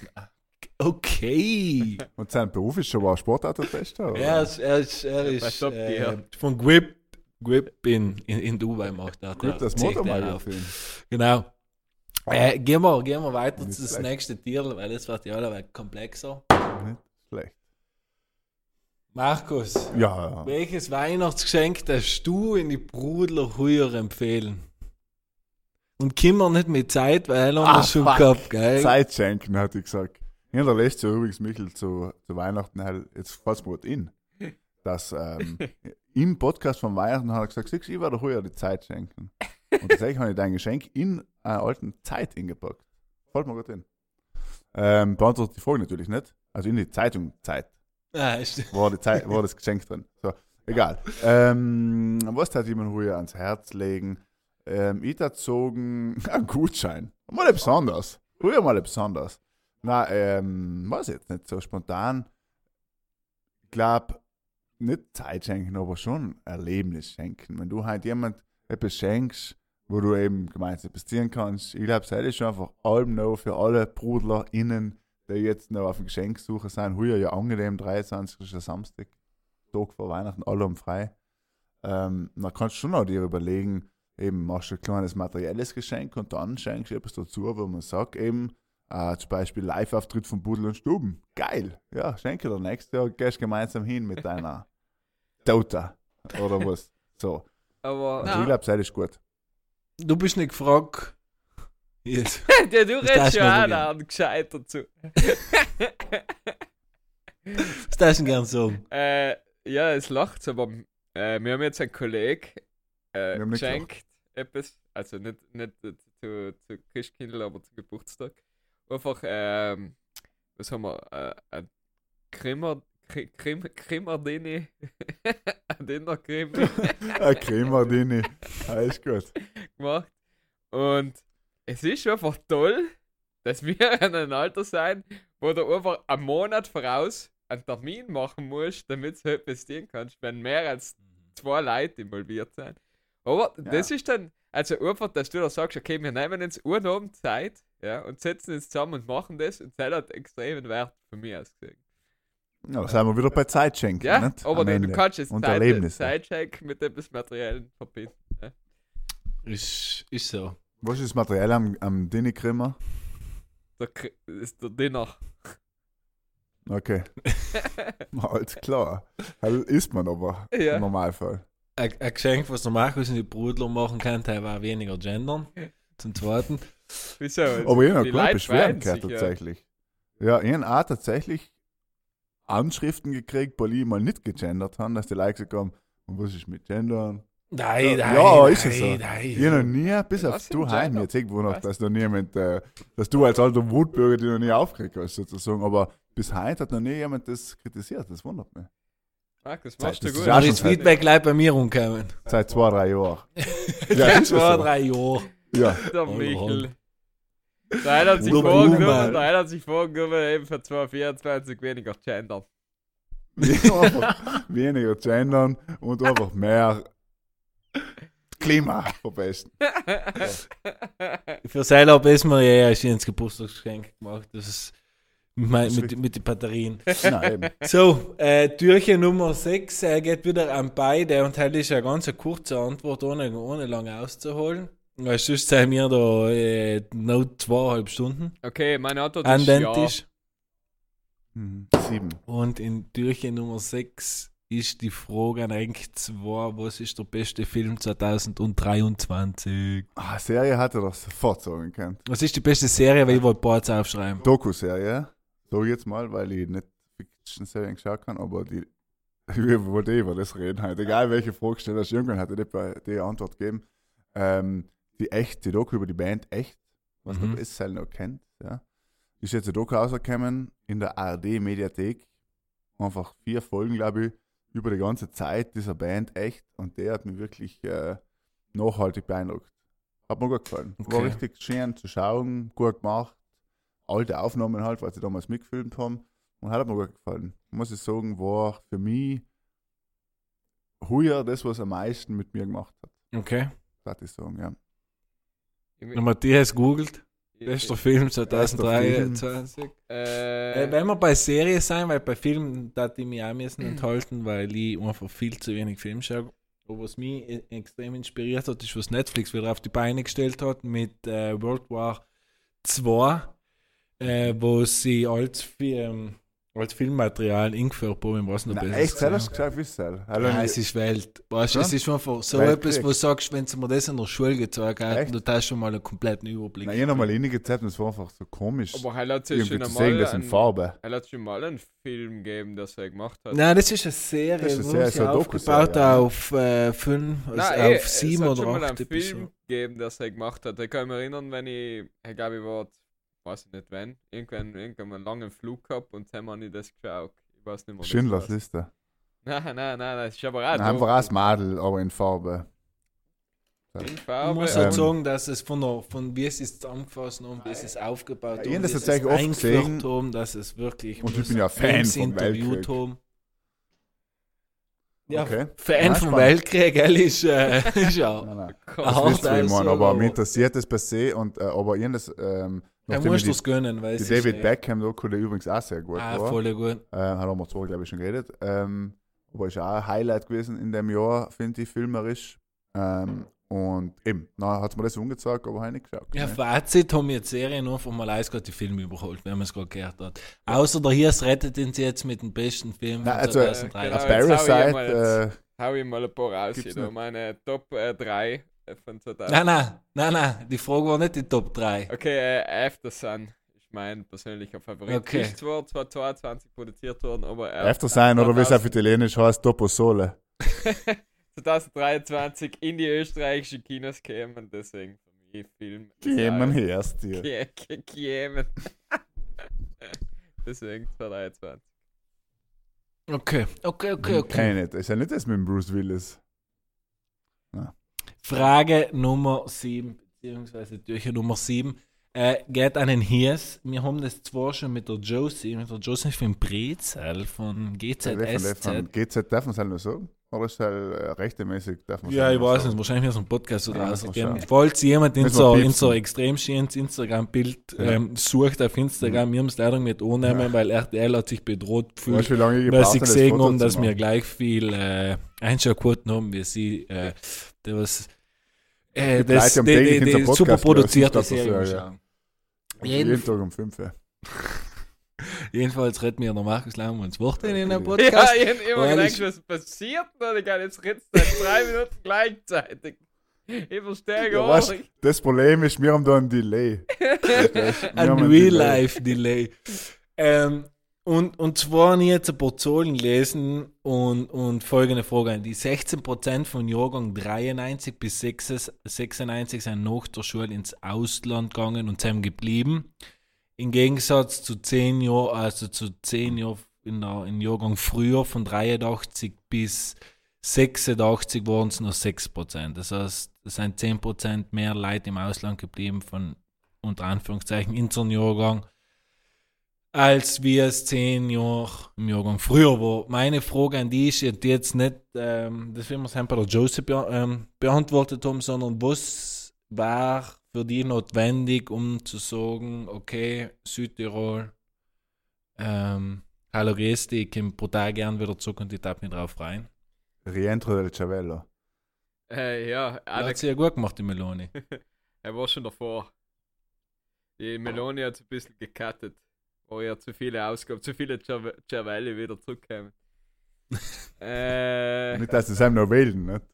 Okay. Und sein Beruf ist schon mal Sportautotester? oder? er ist, er ist, er äh, ihr? von Grip, Grip in, in, in Dubai macht er. Gut, das. Motormagazin. Genau. Äh, gehen, wir, gehen wir weiter zu das nächste Tier, weil das wird ja alle komplexer. Nicht schlecht. Markus, Ja, welches Weihnachtsgeschenk darfst du in die Brudler Heuer empfehlen? Und Kimmer nicht mit Zeit, weil er Ah, schon fuck. gehabt, gell? Zeit schenken, hat ich gesagt. Da lässt ja übrigens Michel zu, zu Weihnachten, halt, jetzt mir gerade in, dass ähm, im Podcast von Weihnachten hat er gesagt, ich werde heuer die Zeit schenken. Und tatsächlich habe ich dein Geschenk in einer alten Zeit hingepackt. Fällt mir gerade in. Ähm, beantwortet die Frage natürlich nicht. Also in die Zeitung Zeit. Ah, ist, Zeit, war das Geschenk drin. So, egal. Ähm, was hat jemand früher ans Herz legen? Ähm, ich hat zogen einen Gutschein. Mal etwas anderes. Mal etwas anderes. Na, ähm, weiß jetzt nicht so spontan. Ich glaube, nicht Zeit schenken, aber schon Erlebnis schenken. Wenn du halt jemand etwas schenkst, wo du eben gemeinsam ziehen kannst, ich glaube, das ist schon einfach allem noch für alle BrudlerInnen, die jetzt noch auf den Geschenksuche sind, heuer ja angenehm, 23. ist der Samstag, Tag vor Weihnachten, alle haben frei. Ähm, dann kannst du schon noch dir überlegen, eben machst du ein kleines materielles Geschenk und dann schenkst du etwas dazu, wo man sagt, eben, äh, zum Beispiel Live-Auftritt von Pudel und Stuben. Geil. Ja, schenke dir nächstes Jahr, gehst gemeinsam hin mit deiner Tota. Oder was. So. Aber Also ich glaube, das ist gut. Du bist nicht gefragt. Yes. ja, du redest schon auch mal da gescheit dazu. Was darfst du denn gern sagen? äh, ja, es lacht, aber äh, wir haben jetzt einen Kollegen äh, geschenkt, etwas, also nicht, nicht zu, zu, zu Christkindl, aber zu Geburtstag. Einfach, ähm, was haben wir, äh, ein Krimmer, Kri- Krim, Krimmerdini, ein Dinnerkrimi Ein Cremardini. Ja, ist gut. gemacht. Und es ist einfach toll, dass wir in einem Alter sein, wo du einfach einen Monat voraus einen Termin machen musst, damit du etwas tun kannst, wenn mehr als zwei Leute involviert sind. Aber das ist dann, also einfach, dass du da sagst, okay, wir nehmen uns Abend Zeit ja, und setzen uns zusammen und machen das und das hat extremen Wert von mir aus gesehen. Ja, sind wir wieder bei Zeitschenken, Ja, nicht? aber du, kannst jetzt Zeit. Zeitcheck mit etwas Materiellen verbinden. Ja. Ist, ist so. Was ist das Material am, am Dini-Krimmer? Der, ist der Dinner. Okay. Alles klar. Das isst man aber Ja. im Normalfall. Ein, ein Geschenk, was der Markus und die Brudler machen kann, der war weniger gendern. Zum Zweiten. Wieso? Aber ich habe keine Beschwerden gehört sich, ja. tatsächlich. Ja, ich habe auch tatsächlich Anschriften gekriegt, weil ich mal nicht gegendert habe, dass die Leute gesagt haben, und was ist mit Gendern? Nein, Ja, nein, ja, nein, ist es so. nein. Ich noch nie, bis auf du im heim, jetzt irgendwo noch, dass noch niemand, äh, dass du als alter Wutbürger die noch nie aufgeregt hast, sozusagen. Aber bis heute hat noch nie jemand das kritisiert, das wundert mich. Markus, Das machst du ist gut. das Zeit. Feedback gleich bei mir rumkommen. Seit zwei, drei Jahren. Ja, Ja, ist es zwei, so. drei Jahre. Ja. Der Michel. Der eine hat sich vorgenommen, der eine hat sich vorgenommen, eben für 2024 weniger gendern. weniger gendern und einfach mehr Klima verbessern. Für sein Lob ist mir ja erst ins Geburtstagsgeschenk gemacht. Das ist mit, mein, mit, mit den Batterien. Nein, eben. So, äh, Türchen Nummer 6 äh, geht wieder an beide und heute ist eine ganz kurze Antwort, ohne, ohne lange auszuholen. Weil sonst sind wir da äh, noch zweieinhalb Stunden okay, meine Antwort ist ja. Mhm. Sieben. Und in Türchen Nummer 6 ist die Frage an eigentlich zwei, was ist der beste Film 2023? Ah, Serie hatte das sofort sagen können. Was ist die beste Serie, weil ich wollte Parts aufschreiben. Doku-Serie, ich jetzt mal, weil ich nicht Fiction-Serien geschaut kann, aber die, ich wollte eh über das reden heute. Egal welche Frage stellst, irgendwann hat er die, die Antwort gegeben. Ähm, die echt, die Doku über die Band echt, was Mhm. man besser noch kennt, ja. Ist jetzt eine Doku rausgekommen in der ARD-Mediathek. Einfach vier Folgen, glaube ich, über die ganze Zeit dieser Band echt und der hat mich wirklich äh, nachhaltig beeindruckt. Hat mir gut gefallen. War Okay. richtig schön zu schauen, gut gemacht. Alte Aufnahmen halt, weil sie damals mitgefilmt haben. Und hat mir gut gefallen. Muss ich sagen, war für mich heuer das, was am meisten mit mir gemacht hat. Okay. Darf ich sagen, ja. Der Matthias googelt. Bester Film Film. 2023. Äh, Äh, wenn wir bei Serien sein, weil bei Filmen da die mich auch müssen enthalten, weil ich einfach viel zu wenig Film schaue. Aber was mich e- extrem inspiriert hat, ist, was Netflix wieder auf die Beine gestellt hat mit äh, World War 2, äh, wo sie als, Fi- ähm, als Filmmaterial eingeführt haben, was noch besser echt, das hast du gesagt, wisst ihr? ja, es ist Welt. Weißt, Ja? Es ist einfach so Weltkrieg. etwas, wo du sagst, wenn sie mir das in der Schule gezeigt hätten, du hast schon mal einen kompletten Überblick. Nein, ich habe nochmal hingezeigt und es war einfach so komisch. aber er hat irgendwie schon zu sehen, einmal das in Farbe. er hat schon mal einen Film gegeben, das er gemacht hat. Nein, das ist eine Serie, Das ist eine Serie, so aufgebaut ja. auf äh, fünf, also Nein, eh, auf sieben es hat oder schon mal acht einen Film Episoden. gegeben, das er gemacht hat. Ich kann mich erinnern, wenn ich, ich glaube, ich war, weiß ich nicht wann, irgendwann, irgendwann einen langen Flug gehabt und dann habe ich das geschaut. Ich weiß nicht mehr. Schindlers das Liste. Nein, nein, nein, nein, das ist aber auch Nein, Einfach als Madel, aber in Farbe. In Ich Farbe. muss Ähm, halt sagen, dass es von, der, von wie es ist zusammengefasst und wie es ist aufgebaut Ja, ich und das wie es tatsächlich ist oft gesehen. haben, dass es wirklich Und ich muss bin ja Fan vom interviewt Weltkrieg. haben. Ja, Okay. Fan vom spannend. Weltkrieg, gell, ist, äh, ist ja Nein, nein. ein Das wisst ihr, ich mein, Aussage, aber mich interessiert das per se. Und, äh, aber ich das, ähm, Er muss die- das gönnen, weil Die David äh, Beckham Doku, der übrigens auch sehr gut Ah, war. voll gut. Äh, haben wir zwar, glaube ich, schon geredet. Ähm, aber ist auch ein Highlight gewesen in dem Jahr, finde ich, filmerisch. Ähm, und eben, na, hat mir das umgezeigt, aber habe ich nicht geschaut. Ja, ne? Fazit haben jetzt Serien einfach mal alles gerade die Filme überholt, wenn man es gerade gehört hat. Außer der Hirs rettet uns jetzt mit dem besten Film Nein, von also, äh, 2003. genau. Ich Parasite, mal äh, Hau ich mal ein paar raus. Hier. Meine Top äh, 3 von 2000. Nein, nein, nein, nein, die Frage war nicht die Top 3. Okay, äh, After Sun ist mein persönlicher Favorit. Okay. Ist zwar 2022 produziert worden, aber er After sein oder wie es auf Italienisch heißt, Topo Sole. 2023 in die österreichischen Kinos kämen, deswegen für mich Film. Kämen erst hier. Kä- kä- Kämen. deswegen 2023. Okay, okay, okay, okay. Kenn ich nicht. Ist ja nicht das mit dem Bruce Willis. Frage Nummer 7, beziehungsweise Türchen Nummer 7, äh, geht an den Hirs. Wir haben das zwar schon mit der Josie, mit der Josie von Brezel von GZSZ. von GZ darf man es halt nur sagen? Oder ist halt äh, rechtmäßig? Darf man's Ja, halt ich weiß nicht, wahrscheinlich es ein Podcast oder Ja, man schauen. Falls jemand in so, in so extrem schönes Instagram-Bild Ja. ähm, sucht auf Instagram, wir haben es leider nicht annehmen, Ja. weil RTL hat sich bedroht gefühlt, weil sie gesehen haben, dass wir gleich viel äh, Einschaltquoten haben, wie sie äh, der was äh, Die das, Leute die, die, die Podcast super produzierte das Serie das, ja. Jeden, Jeden, Tag um 5. Ja. jedenfalls redet mir der Markus Laumann ins Wort in den Ja, Ja, Podcast. ich hab immer gedacht, ich- was passiert denn? Ich kann jetzt redest seit drei Minuten gleichzeitig. Ich verstehe Ja, gar was? nicht. Das Problem ist, wir haben da einen Delay. Ein Real-Life-Delay. Ähm, und, und zwar habe ich jetzt ein paar Zahlen gelesen und, und folgende Frage die 16% von Jahrgang 93 bis 6 96 sind nach der Schule ins Ausland gegangen und sind geblieben. Im Gegensatz zu 10 Jahren, also zu 10 Jahren in der, in Jahrgang früher von 83 bis 86 waren es nur 6%. Das heißt, es sind 10% mehr Leute im Ausland geblieben von unter Anführungszeichen unseren Jahrgang, als wie es zehn Jahre im Jahrgang früher war. Meine Frage an die ist jetzt- nicht, ähm, das wir sein bei der Joseph ähm, beantwortet haben, sondern was war für die notwendig, um zu sagen, okay, Südtirol, ähm, hallo Resti, ich komme brutal gern wieder zurück und ich darf mich drauf rein. Rientro del Cervello. Äh, ja, Alex, hat sie ja gut gemacht, die Meloni. er war schon davor. Die Meloni hat ein bisschen gecuttet. War ja zu viele Ausgaben, zu viele Cerve- Cervelli wieder zurückkamen. äh, Nicht, dass das einem noch wählen, nicht?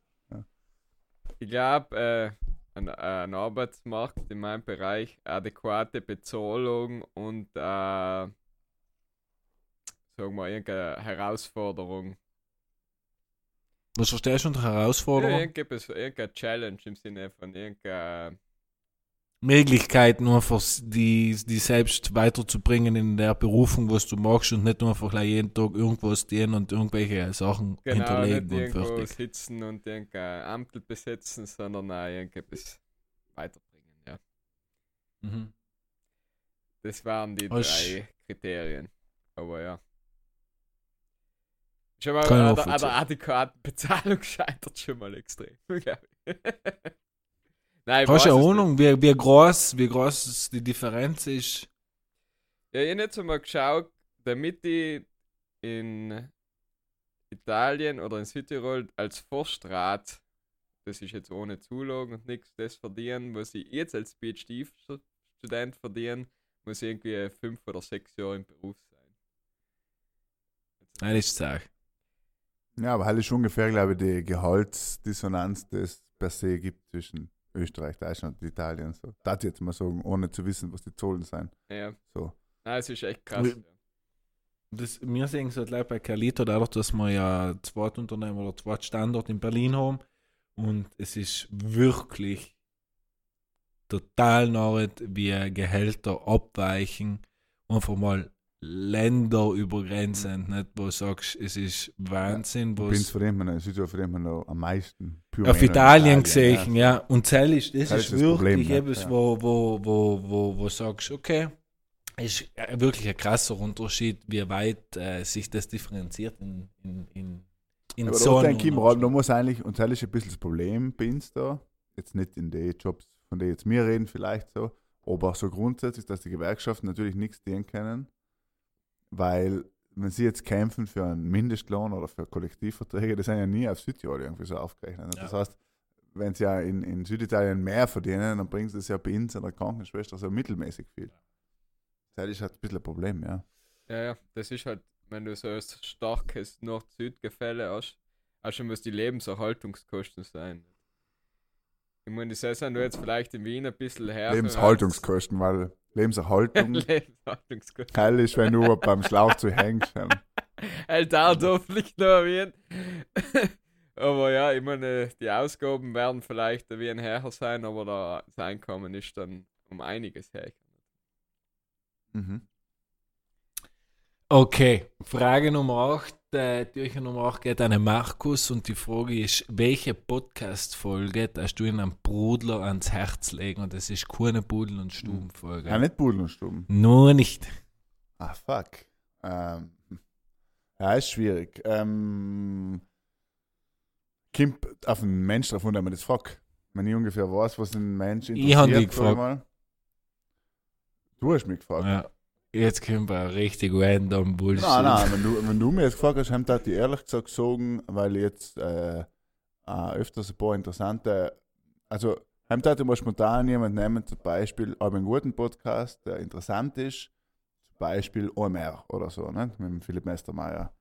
ich glaube, äh, ein, ein Arbeitsmarkt in meinem Bereich, adäquate Bezahlung und äh, sagen wir irgendeine Herausforderung. Was verstehst du unter Ja, Herausforderung? irgendetwas, irgendeine Challenge im Sinne von irgendeiner Möglichkeit, nur einfach die, die selbst weiterzubringen in der Berufung, was du machst und nicht nur einfach gleich jeden Tag irgendwo stehen und irgendwelche Sachen Genau, hinterlegen nicht und irgendwo fertig. sitzen und irgendein Amt besetzen, sondern auch irgendetwas weiterbringen, ja. Mhm. Das waren die Als- drei Kriterien. Aber ja. Schon mal an der, adäquaten Bezahlung scheitert schon mal extrem. glaub ich. Nein, ich Hast du weiß eine Ahnung, wie, wie, groß, wie groß die Differenz ist? Ja, ich habe jetzt mal geschaut, damit ich in Italien oder in Südtirol als Forstrat, das ist jetzt ohne Zulagen und nichts, das verdienen, was ich jetzt als PhD-Student verdiene, muss ich irgendwie fünf oder sechs Jahre im Beruf sein. Nein, das ist Sache. Ja, aber halt ist ungefähr, glaube ich, die Gehaltsdissonanz, die es per se gibt zwischen Österreich, Deutschland Italien. So. Das jetzt mal sagen, ohne zu wissen, was die Zahlen sind. Ja. So. Nein, es ist echt krass. Ja. Das, wir sehen es halt gleich bei Carlito, dadurch, dass wir ja zwei Unternehmen oder zwei Standorte in Berlin haben. Und es ist wirklich total nicht, wie Gehälter abweichen. Einfach mal länderübergrenzend, nicht? Wo du sagst, es ist Wahnsinn, Du wo bist verdient man, in Südtirol verdient man noch am meisten. Auf in Italien gesehen, ja. ja. Und Zell ist, das Das ist ist das Problem, wirklich ne? etwas, Ja. wo, wo, wo, wo, wo sagst, okay, ist wirklich ein krasser Unterschied, wie weit äh, sich das differenziert in, in, in, in Aber Zonen denke ich und mir, halt, da muss eigentlich, und das ist ein bisschen das Problem bei uns da, jetzt nicht in den Jobs, von denen jetzt wir reden vielleicht so, Aber so grundsätzlich, dass die Gewerkschaften natürlich nichts dienen können, weil wenn sie jetzt kämpfen für einen Mindestlohn oder für Kollektivverträge, das sind ja nie auf Südtirol irgendwie so aufgerechnet. Ja. Das heißt, wenn sie ja in, in Süditalien mehr verdienen, dann bringen sie das ja bei uns an der Krankenschwester so mittelmäßig viel. Das ist halt ein bisschen ein Problem, ja. Ja, ja, das ist halt, wenn du so ein starkes Nord-Süd-Gefälle hast, auch schon muss die Lebenserhaltungskosten sein. Ich meine, das heißt, wenn du jetzt vielleicht in Wien ein bisschen her. Lebenshaltungskosten, weil Lebenserhaltung Lebenserhaltungskosten. geil ist, wenn du beim Schlauch zu hängst. Da darf nicht nur Wien. aber ja, ich meine, die Ausgaben werden vielleicht wie ein Herr sein, aber da- das Einkommen ist dann um einiges her. Mhm. Okay, Frage Nummer 8. Äh, Türchen Nummer 8 geht an den Markus und die Frage ist, welche Podcast-Folge darfst du in einem Brudler ans Herz legen? Und das ist keine Pudel- und Stubenfolge. Ja, nicht Pudel und Stuben. Nur nicht. Ah, fuck. Ähm, ja, ist schwierig. Ähm, kommt auf einen Mensch drauf, an, man das fragt. Wenn ich ungefähr weiß, was ein Mensch interessiert. Ich hab dich gefragt. Du hast mich gefragt. Ja. Jetzt kommt ein richtig random Bullshit. Nein, nein, wenn du, wenn du mir jetzt gefragt hast, haben die ehrlich gesagt sagen, weil ich jetzt äh, äh, öfters ein paar interessante, also haben da mal spontan jemand nehmen, zum Beispiel, einen guten Podcast, der interessant ist, zum Beispiel OMR oder so, ne? mit dem Philipp Mestermeier.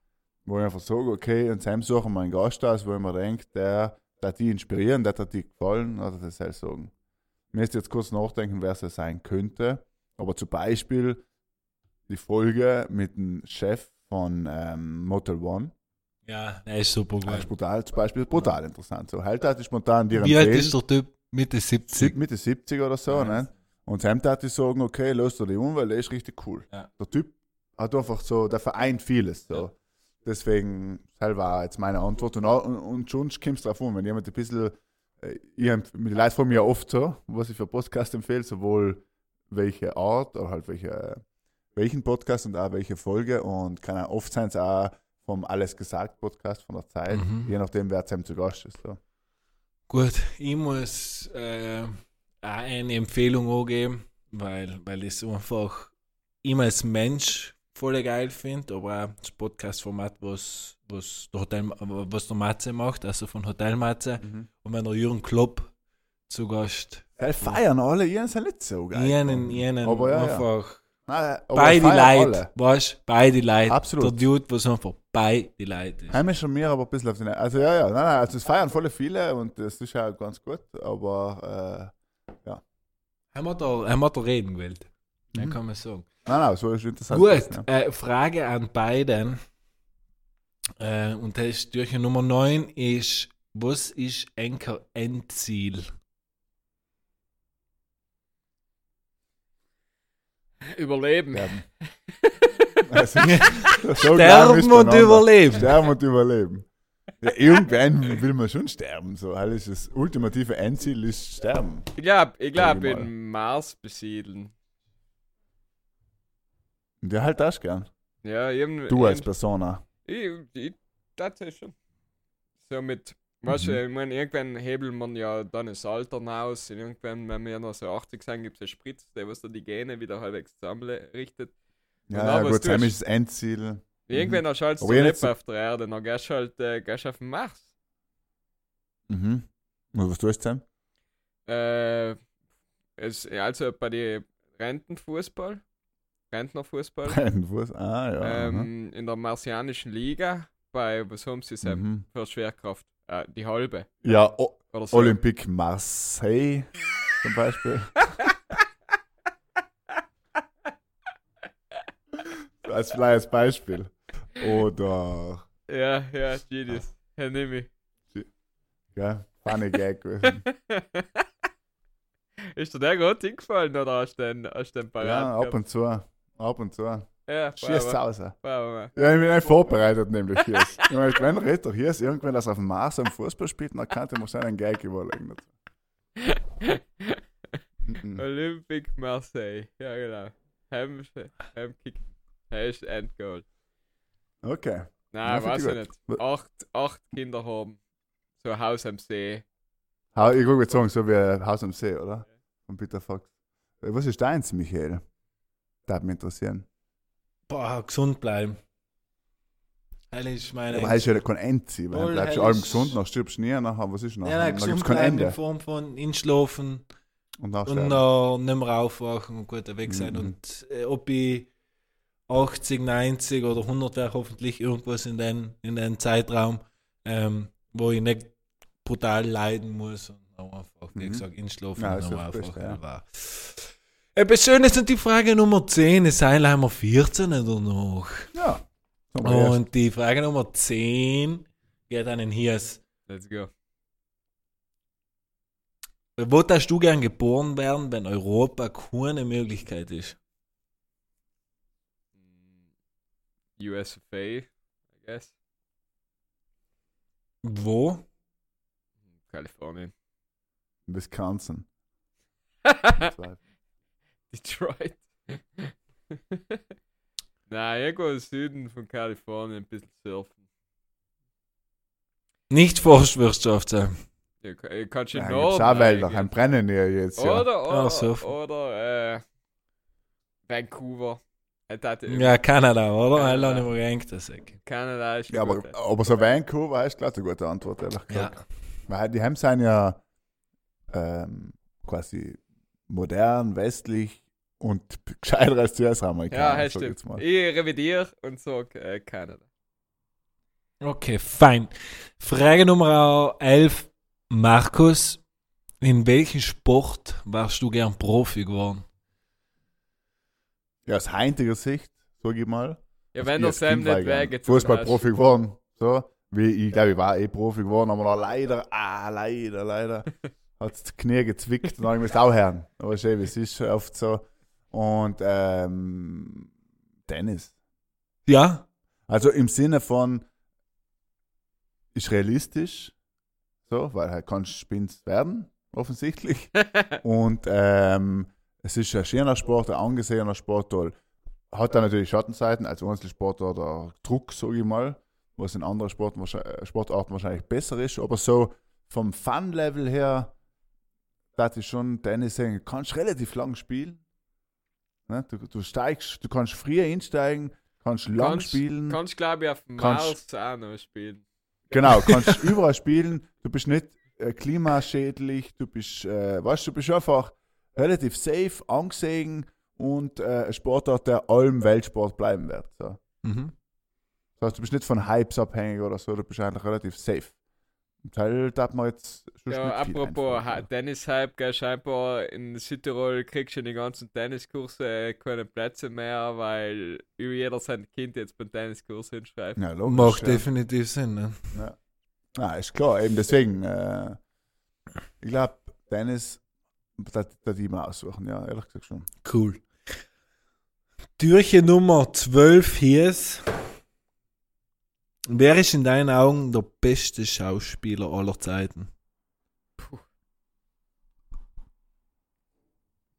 Wo ich einfach sage, okay, und Sam suchen wir einen Gast aus, wo ich mir denke, der hat die inspirieren, der hat die gefallen, oder das soll sagen. Mir ist jetzt kurz nachdenken, wer es sein könnte, aber zum Beispiel die Folge mit dem Chef von ähm, Motel One. Ja, der ist super Das ist gut. brutal, zum Beispiel brutal interessant. So, halt hat spontan dir Wie alt ist der Typ? Mitte 70. Mitte 70 oder so, Ja. ne? Und Sam hat ich sagen, okay, lass dir die um, weil der ist richtig cool. Ja. Der Typ hat einfach so, der vereint vieles. So. Ja. Deswegen, das war jetzt meine Antwort. Und, auch- und, und schon kommt es drauf an, wenn jemand ein bisschen, äh, ich, empf- die Leute fragen mir ja oft so, was ich für Podcast empfehle, sowohl welche Art oder halt welche, welchen Podcast und auch welche Folge. Und kann auch oft sein es auch vom Alles gesagt Podcast von der Zeit, Mhm. je nachdem, wer zusammen zu Gast ist. So. Gut, ich muss äh, auch eine Empfehlung angeben, weil, weil ich es einfach immer als Mensch voll geil finde, aber auch das Podcast-Format, was, was, der Hotel, was der Matze macht, also von Hotel Matze. Und wenn der Jürgen Klopp zu Gast, Ja, feiern alle, ihren sind nicht so geil. ihnen, ihnen Aber ja, ja. Nein, beide Leute, weißt du, beide Leute. Absolut. Der Dude, was einfach beide Leute ist. Heim ist schon mir aber ein bisschen auf den. Also ja, ja, nein, nein, also es feiern voll viele und das ist ja ganz gut, aber Haben wir da, haben wir da reden gewählt? äh, Ja, mhm. kann man sagen. nein, nein, so ist interessant. Gut, Ja. äh, Frage an beiden. Äh, und das ist Türchen Nummer 9 ist, was ist Enker Endziel? Überleben. Sterben. Also, so Sterben ist und überleben. Sterben und überleben. Ja, irgendwann will man schon sterben. So. Alles das ultimative Endziel ist sterben. Ich glaube, ich glaub, Sag ich mal. in Mars besiedeln. Der halt das gern. Ja, eben. Du als Persona. Ich, ich tatsächlich schon. So mit, weißt Mhm. du, ich meine, irgendwann hebeln man ja dann das Alter aus. Und irgendwann, wenn wir noch so 80 sind, gibt es eine Spritze, der was da die Gene wieder halbwegs zusammenrichtet. Ja, ja aber gut, tust- ist das Endziel. Irgendwann hast du halt so Mhm. Auf der Erde, dann gehst du halt äh, gehst auf den Mars. Mhm. Und was tust du, Sam? Äh, es, also bei den Rentenfußball, Rentnerfußball, Brennenfuß. Ah, ja. ähm, in der martianischen Liga, bei, was haben sie Sam, mhm. für Schwerkraft? Äh, die halbe. Ja, o Oder so. Olympique Marseille zum Beispiel. als kleines Beispiel. Oder, Ja, ja, Genius. Herr Nimi. ja, funny Gag gewesen. Ist dir der gut hingefallen oder hast du den, hast du den parat? Ja, ab und zu. Ab und zu. Ja, Schießt bravo, raus. Ja, ich bin nicht vorbereitet, nämlich hier. Ich meine, wenn Retter hier ist, irgendwann, das auf dem Mars am Fußball spielt, dann könnte man seinen Gag überlegen. Mhm. Olympique Marseille. Ja, genau. Hem, hem kick. Er ist Endgoal. Okay. Nein, Ja, weiß ich nicht. Acht, acht Kinder haben. So ein Haus am See. Ha- Ich würde sagen, so wie Haus am See, oder? Von Peter Fox. Was ist deins, Michael? Das würde mich interessieren. Boah, gesund bleiben. Das ist meine. Aber heißt ja kein Ende weil du bleibst allem ist- gesund, dann stirbst du nie, nachher, was ist nachher? ja, nein, dann gesund kein bleiben in Ende. Form von Inschlafen Und und dann nicht mehr aufwachen und gut weg sein. Mhm. Und äh, ob ich 80, 90 oder 100 wäre, hoffentlich irgendwas in den, in den Zeitraum, ähm, wo ich nicht brutal leiden muss und einfach, wie Mhm. gesagt, inschlafen Ja, und ist dann einfach. Beste, ja. Etwas Schönes und die Frage Nummer 10 ist Eilheimer 14 oder noch? Ja. Und die Frage Nummer 10 geht an den Hiers. Let's go. Wo darfst du gern geboren werden, wenn Europa keine Möglichkeit ist? USFA, I guess. Wo? Kalifornien. Wisconsin. Detroit. Nein, irgendwo im Süden von Kalifornien ein bisschen surfen. Nicht Forstwirtschaft sein. Ja, äh, kannst du Ja, in gibt's Norden auch Wälder, eigentlich. ein Brennen hier jetzt. Ja. Oder, Ja, oder, surfen. oder, äh, Vancouver. Äh, das- Ja, Kanada, oder? Kanada. Kanada. Ich mir gedacht, das ist Kanada ist Ja, aber, gut. aber so Vancouver ist gleich eine gute Antwort, ehrlich Ja. gesagt. Weil die haben sind ja ähm, quasi modern, westlich und gescheiter als die US-Amerikaner. Ja, ich stimmt. jetzt mal. Ich revidiere und sage äh, Kanada. Okay, fein. Frage Nummer 11. Markus, in welchem Sport warst du gern Profi geworden? Ja, aus heutiger Sicht, sag ich mal. Ja, wenn als Sam nicht weggezogen Fußballprofi geworden. So. Wie, ich glaube, ich war eh Profi geworden, aber noch leider, ah, leider, leider, hat das Knie gezwickt und dann habe ich auch hören. Aber schön, es ist oft so. Und ähm, Tennis. Ja? Also im Sinne von, ist realistisch, so, weil halt kannst du Spins werden, offensichtlich. Und ähm, es ist ein schöner Sport, ein angesehener Sport, toll. Hat dann natürlich Schattenseiten, als Einzelsport oder Druck, sage ich mal, was in anderen Sporten, wahrscheinlich- Sportarten wahrscheinlich besser ist. Aber so vom Fun-Level her, das ist schon Tennis du kannst relativ lang spielen. Ne? Du, du steigst, du kannst früher einsteigen, kannst lang Kannst- spielen. Kannst, glaube ich, auf dem Kannst- Mars auch noch spielen. Genau, kannst überall spielen. Du bist nicht äh, klimaschädlich, du bist, äh, weißt du, du bist einfach relativ safe, angesehen und äh, ein Sportart, der allem Weltsport bleiben wird. So. Mhm. Das heißt, du bist nicht von Hypes abhängig oder so, du bist eigentlich relativ safe. Im Teil darf man jetzt schon Ja, apropos Tennis-Hype, gell, scheinbar in Südtirol kriegst du in den ganzen Tenniskurse äh, keine Plätze mehr, weil über jeder sein Kind jetzt beim Tenniskurs hinschreibt. Ja, logisch. Macht ja. definitiv Sinn. Ne? Ah, ist klar, eben deswegen. Äh, ich glaube, Tennis, das, das ich mal aussuchen, ja, ehrlich gesagt schon. Cool. Türche Nummer 12 hieß. Wer ist in deinen Augen der beste Schauspieler aller Zeiten?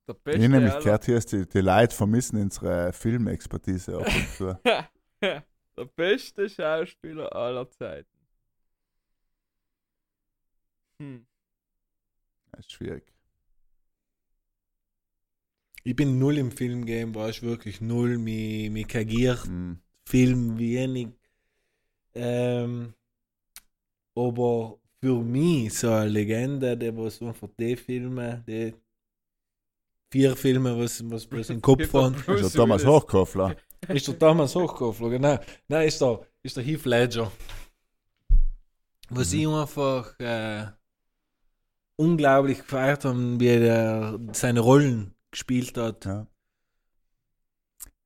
Der ich beste nämlich aller- gehört, hier ist die, die Leute vermissen unsere Filmexpertise ab und zu. der beste Schauspieler aller Zeiten. Hm. Das ist schwierig. Ich bin null im Filmgame, war ich wirklich null. Mich, mich kagiert Mhm. Film wenig. Ähm, aber für mich so eine Legende, der was einfach die Filme, die vier Filme, was, was bloß in den Kopf Das ist der Thomas. Hochkofler. ist der Thomas Hochkofler, genau. Nein, ist der, ist der Heath Ledger. Was Mhm. ich einfach äh, unglaublich gefeiert habe, wie er seine Rollen gespielt hat. Ja.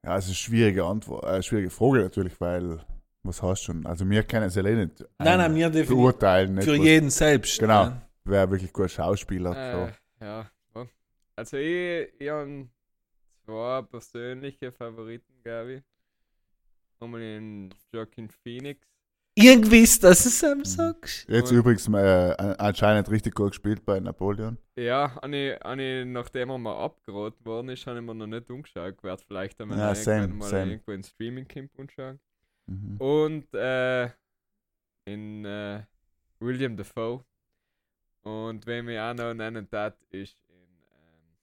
Ja, es ist eine schwierige Antwort, äh, schwierige Frage natürlich, weil was hast du schon? Also wir können es ja eh nicht Nein, nein, ein- mir definitiv beurteilen, nicht für was- jeden selbst. Genau. ne? wer wirklich gut Schauspieler Äh, hat. ja. ja. Also ich, ich habe zwei persönliche Favoriten, glaube ich. Einmal in Joaquin Phoenix. Irgendwie ist das, was du Mhm. sagst. So. Jetzt Und- übrigens äh, anscheinend richtig gut gespielt bei Napoleon. Ja, ich, hab ich, nachdem er mal abgeraten worden ist, habe ich mir noch nicht umgeschaut. Werd vielleicht einmal Ja, irgendwann same, mal same. irgendwo in Streaming Camp anschauen. Mhm. Und äh, in äh, William Dafoe. Und wen wir auch noch nennen, das ist in ähm,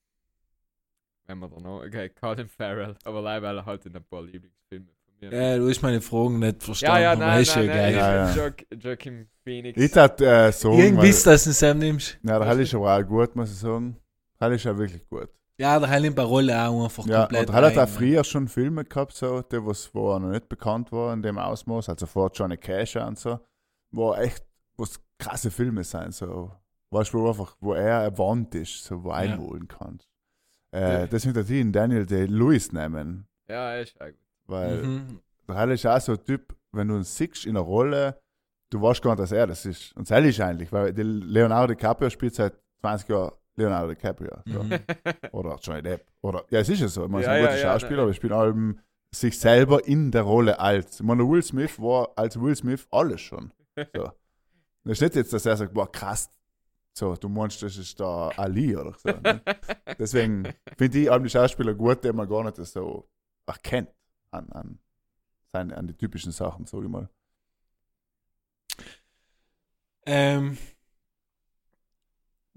wenn man da noch. Okay, Colin Farrell, aber leider weil er halt in ein paar Lieblingsfilme von mir. Ja, du hast meine Fragen nicht verstanden. ja, ja, nein, ist nein, ja nein. Ja, ja. Joaquin Phoenix. Ich tat äh, so. Irgendwie ist das ein Sam nimmst. Ja, der Hall ist aber auch gut, muss ich sagen. Hall ist ja wirklich gut. Ja, der Heilen Rolle auch einfach Ja, komplett. und hat auch rein. früher schon Filme gehabt, so, die, was, wo er noch nicht bekannt war in dem Ausmaß, also vor Johnny Cash und so, wo echt, was krasse Filme sein, so, weißt du, wo einfach, wo er erwandt ist, so, wo einholen kannst. Äh, Ja. Deswegen hat ihn Daniel Day Lewis nehmen, Ja, ist auch gut. weil Mhm. der ist auch so ein Typ, wenn du ihn siehst in einer Rolle, du weißt gar nicht, dass er das ist. Und das ist eigentlich, weil die Leonardo DiCaprio spielt seit 20 Jahren Leonardo DiCaprio. So. Mhm. Oder Johnny Depp. Oder, ja, es ist ja so. Ich meine, Ja, ja, ein ja, guter ja, Schauspieler, ne. aber ich spiele allem sich selber in der Rolle als. Ich meine, Will Smith war als Will Smith alles schon. So. Das ist nicht jetzt, dass er sagt, boah, krass, so, du meinst, das ist der Ali oder so. Ne? Deswegen finde ich allem die Schauspieler gut, die man gar nicht so erkennt an, an, seine, an die typischen Sachen, sag ich mal. Ähm,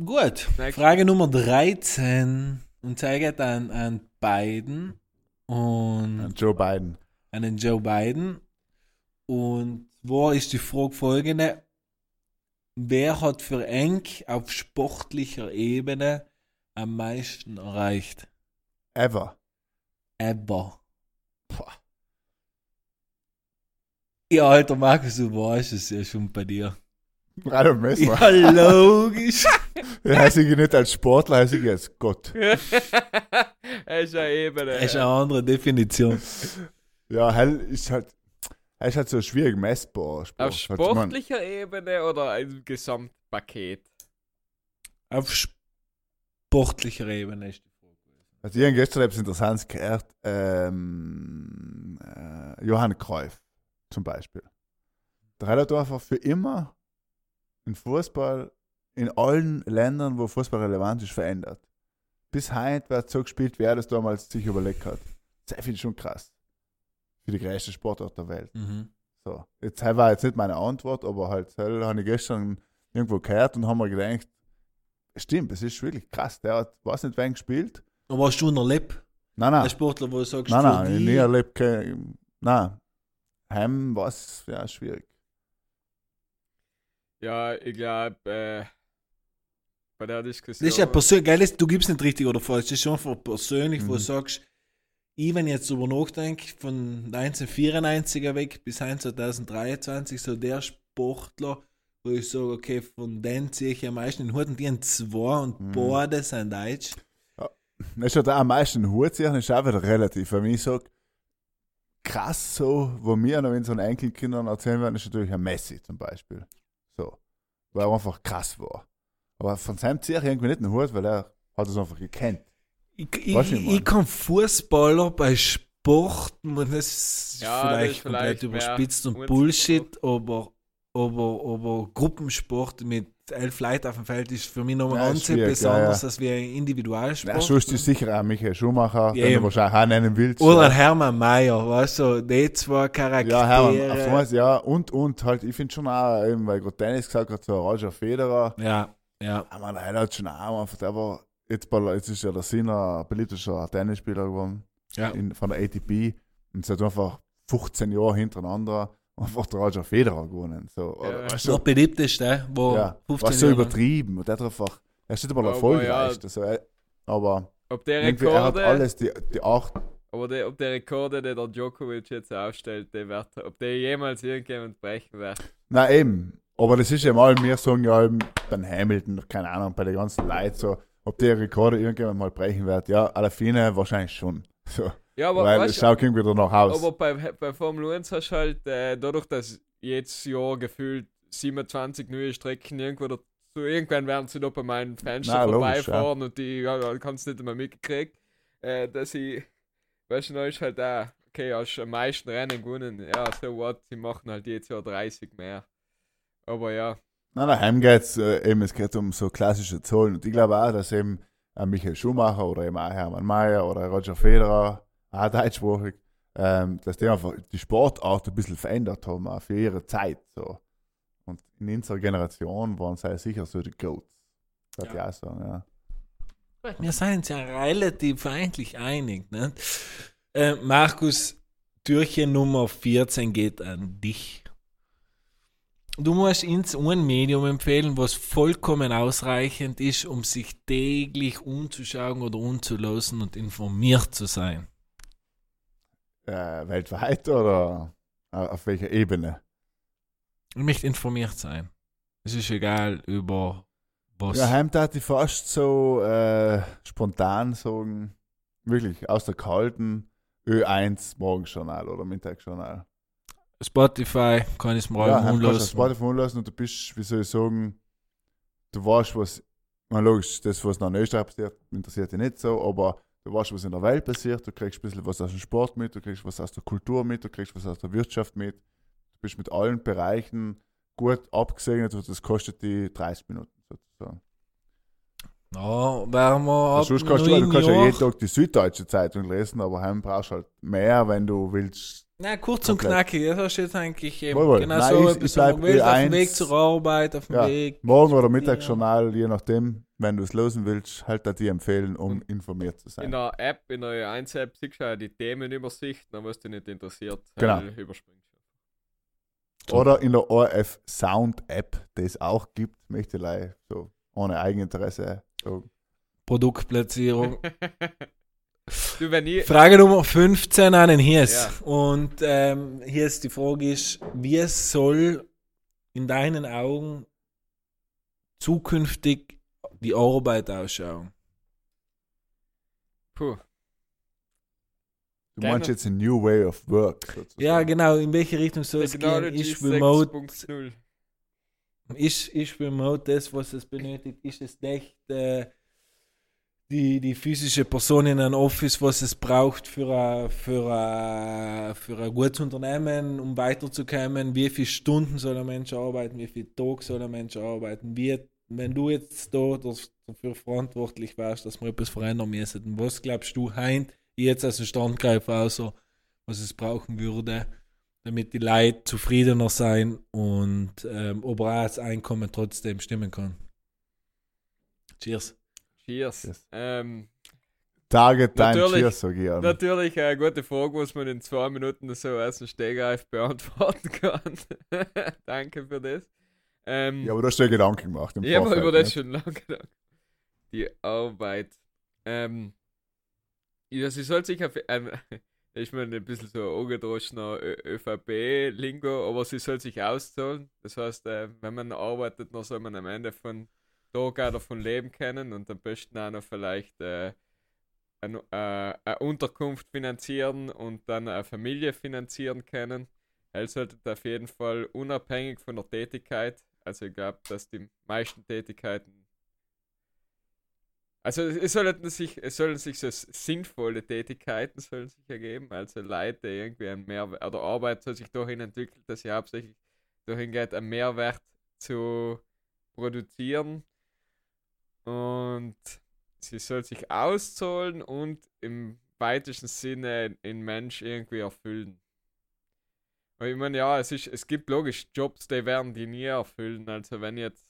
gut. Frage Nummer 13. Und zeigt an, an Biden und An Joe Biden. an den Joe Biden. Und wo ist die Frage folgende? Wer hat für Eng auf sportlicher Ebene am meisten erreicht? Ever. Ever. Boah. Ja, alter Markus, du weißt es ja schon bei dir. Reinhold Messmer. Ja, logisch. Er heißt ich nicht als Sportler, heißt ich als Gott. er ist ja eben. Das ist eine andere Definition. Ja, Hell ist halt, er ist halt so schwierig messbar. Sport. Auf Halt, man- sportlicher Ebene oder ein Gesamtpaket? Auf sportlicher Ebene ist die Frage. Also ich habe gestern etwas Interessantes gehört. Ähm, äh, Johann Cruyff zum Beispiel. Der hat einfach für immer in Fußball in allen Ländern, wo Fußball relevant ist, verändert. Bis heute wird so gespielt, wer das damals sich überlegt hat. Das finde ich schon krass. Für die größte Sportart der Welt. Mhm. So. Jetzt war jetzt nicht meine Antwort, aber halt, habe ich gestern irgendwo gehört und haben mir gedacht, stimmt, es ist wirklich krass. Der hat, weiß nicht, wen gespielt. Aber hast du noch Leb? Nein, nein. Ein Sportler, wo du sagst, Nein, nein, ich nie erlebt. kein- Nein. Heim war es ja schwierig. Ja, ich glaube, äh, bei der Diskussion. Das ist ja persönlich, geil, ist, du gibst nicht richtig oder falsch. Das ist schon persönlich, wo Mhm. du sagst, ich, wenn ich jetzt darüber nachdenke, von 1994er weg bis 2023, so der Sportler, wo ich sage, okay, von denen ziehe ich am meisten den Hut und die haben zwei und Mhm. beide sind Deutsch. Das ist auch am meisten Hut ziehen, ist auch wieder relativ. Wenn ich sage, krass so, wo mir noch in so Enkelkindern erzählen werden, ist natürlich ein Messi zum Beispiel. Weil er einfach krass war. Aber von seinem ziehe ich irgendwie nicht den Hut, weil er hat es einfach gekannt. Ich, ich, Weißt ich, ich kann Fußballer bei Sport, und das ist Ja, das vielleicht ist komplett vielleicht überspitzt mehr und. Bullshit, aber, aber, aber Gruppensport mit elf Leuten auf dem Feld ist für mich noch Ja, Anzug schwierig, ja, besonders ja. als wie ein Individualsport. Ja, so ist es sicher auch Michael Schumacher, Ja, den du wahrscheinlich auch nennen willst. Oder ja. Hermann Mayer, weißt du, die zwei Charaktere. Ja, Hermann, auf einmal, ja, und, und halt, ich finde schon auch, eben, weil gerade Dennis gesagt hat, so Roger Federer, ja, ja. Ja, man, er hat schon auch einfach, war, jetzt, jetzt ist ja der Sinner ein beliebter Tennisspieler geworden ja. in, von der ATP und es hat einfach 15 Jahre hintereinander einfach der Roger Federer gewonnen. So, oder, Ja. weißt Der du, beliebteste, wo ja, 15 was so Jahre- übertrieben und der hat einfach, er ist nicht einmal Aber erfolgreich, also, er- aber ob der irgendwie, er hat Rekorde, alles, die, die acht, aber der, ob der Rekorde, den der Djokovic jetzt aufstellt, der wird, ob der jemals irgendjemand brechen wird. na eben, aber das ist ja mal, wir sagen ja eben, beim Hamilton, keine Ahnung, bei den ganzen Leuten so, ob der Rekorde irgendjemand mal brechen wird, ja, alle Fine wahrscheinlich schon. So. Ja, aber Weil weißt es du, schaut irgendwie danach aus. aber bei, bei Formel 1 hast du halt, äh, dadurch, dass jedes Jahr gefühlt 27 neue Strecken irgendwo dazu, irgendwann werden sie da bei meinen Fenster Na, logisch, vorbeifahren und die ja, kannst nicht immer mitgekriegt, äh, dass ich, weißt du, dann ist halt da, okay, hast am meisten Rennen gewonnen, ja, so what, sie machen halt jedes Jahr 30 mehr. Aber ja, Nein, nein, heim geht's äh, eben, es geht um so klassische Zahlen. Und ich glaube auch, dass eben ein Michael Schumacher oder eben auch Hermann Mayer oder Roger Federer, auch deutschsprachig, ähm, dass die einfach die Sportart ein bisschen verändert haben, auch für ihre Zeit. So. Und in unserer Generation waren sie sicher so die Goats. Würde ich auch sagen, ja. Wir sind uns ja relativ eigentlich einig. Ne? Äh, Markus, Türchen Nummer 14 geht an dich. Du musst uns ein Medium empfehlen, was vollkommen ausreichend ist, um sich täglich umzuschauen oder umzulassen und informiert zu sein. Äh, weltweit oder auf welcher Ebene? Ich möchte informiert sein. Es ist egal über was. Ja, heim tat ich fast so äh, spontan sagen, wirklich aus der kalten Ö1 Morgenjournal oder Mittagsjournal. Spotify kann ich es mal ja, umlassen. Spotify umlassen und du bist, wie soll ich sagen, du weißt, was, na logisch, das, was noch in Österreich passiert, interessiert dich nicht so, aber du weißt, was in der Welt passiert, du kriegst ein bisschen was aus dem Sport mit, du kriegst was aus der Kultur mit, du kriegst was aus der Wirtschaft mit, du bist mit allen Bereichen gut abgesegnet. Und das kostet die 30 Minuten sozusagen. Ja, werden wir ab Sonst kannst du, du kannst ja jeden Tag die Süddeutsche Zeitung lesen, aber heim brauchst du halt mehr, wenn du willst. Na, kurz und Komplett. knackig, das hast du jetzt eigentlich eben Jawohl. genau Nein, so ich- ich bleib du willst, auf dem Ö1. Weg zur Arbeit, auf dem Ja, Weg. Morgen oder. Mittagsjournal, je nachdem, wenn du es losen willst, halt da die empfehlen, um informiert zu In sein. der App, in der 1 App, siehst du ja die Themenübersicht, dann was dich nicht interessiert, Genau. halt überspringst. Oder in der ORF Sound App, die es auch gibt, möchte ich so ohne Eigeninteresse sagen. Produktplatzierung. du, wenn ich, Frage Nummer 15 an den Hies. Ja. Und ähm, hier ist die Frage ist, wie soll in deinen Augen zukünftig die Arbeit ausschauen? puh, Du meinst jetzt ein New Way of Work sozusagen. Ja, genau, in welche Richtung soll es gehen? Ist Remote, 6.0. ist, ist Remote das, was es benötigt? Ist es echt äh, die, die physische Person in einem Office, was es braucht für ein, für ein, für ein gutes Unternehmen, um weiterzukommen? Wie viele Stunden soll ein Mensch arbeiten? Wie viele Tage soll ein Mensch arbeiten? Wie, wenn du jetzt da dafür verantwortlich wärst, dass wir etwas verändern müssen, was glaubst du, Heint, jetzt als ein Standgreif was es brauchen würde, damit die Leute zufriedener sein und ähm, aber auch das Einkommen trotzdem stimmen kann. Cheers. Cheers. Yes. Ähm, Target dein Natürlich. Cheers, ich an. natürlich eine gute Frage, was man in zwei Minuten so aus dem Stegreif beantworten kann. Danke für das. Ähm, Ja, aber du hast dir Gedanken gemacht im Ich habe über das nicht? schon lange gedacht. Die Arbeit. Ähm, ja, sie soll sich auf. Ähm, ich meine, ein bisschen so ein angedroschener ÖVP-Lingo, aber sie soll sich auszahlen. Das heißt, äh, wenn man arbeitet, dann soll man am Ende von Tag auch davon leben können und am besten auch noch vielleicht äh, ein, äh, eine Unterkunft finanzieren und dann eine Familie finanzieren können. Er sollte auf jeden Fall unabhängig von der Tätigkeit, also ich glaube, dass die meisten Tätigkeiten also es sollten sich, es sollen sich so sinnvolle Tätigkeiten sollen sich ergeben, also Leute irgendwie ein Mehrwert, oder Arbeit soll sich dahin entwickeln, dass sie hauptsächlich dahin geht, einen Mehrwert zu produzieren und sie soll sich auszahlen und im weitesten Sinne in Mensch irgendwie erfüllen. Aber ich meine, ja, es ist, es gibt logisch Jobs, die werden die nie erfüllen. Also wenn jetzt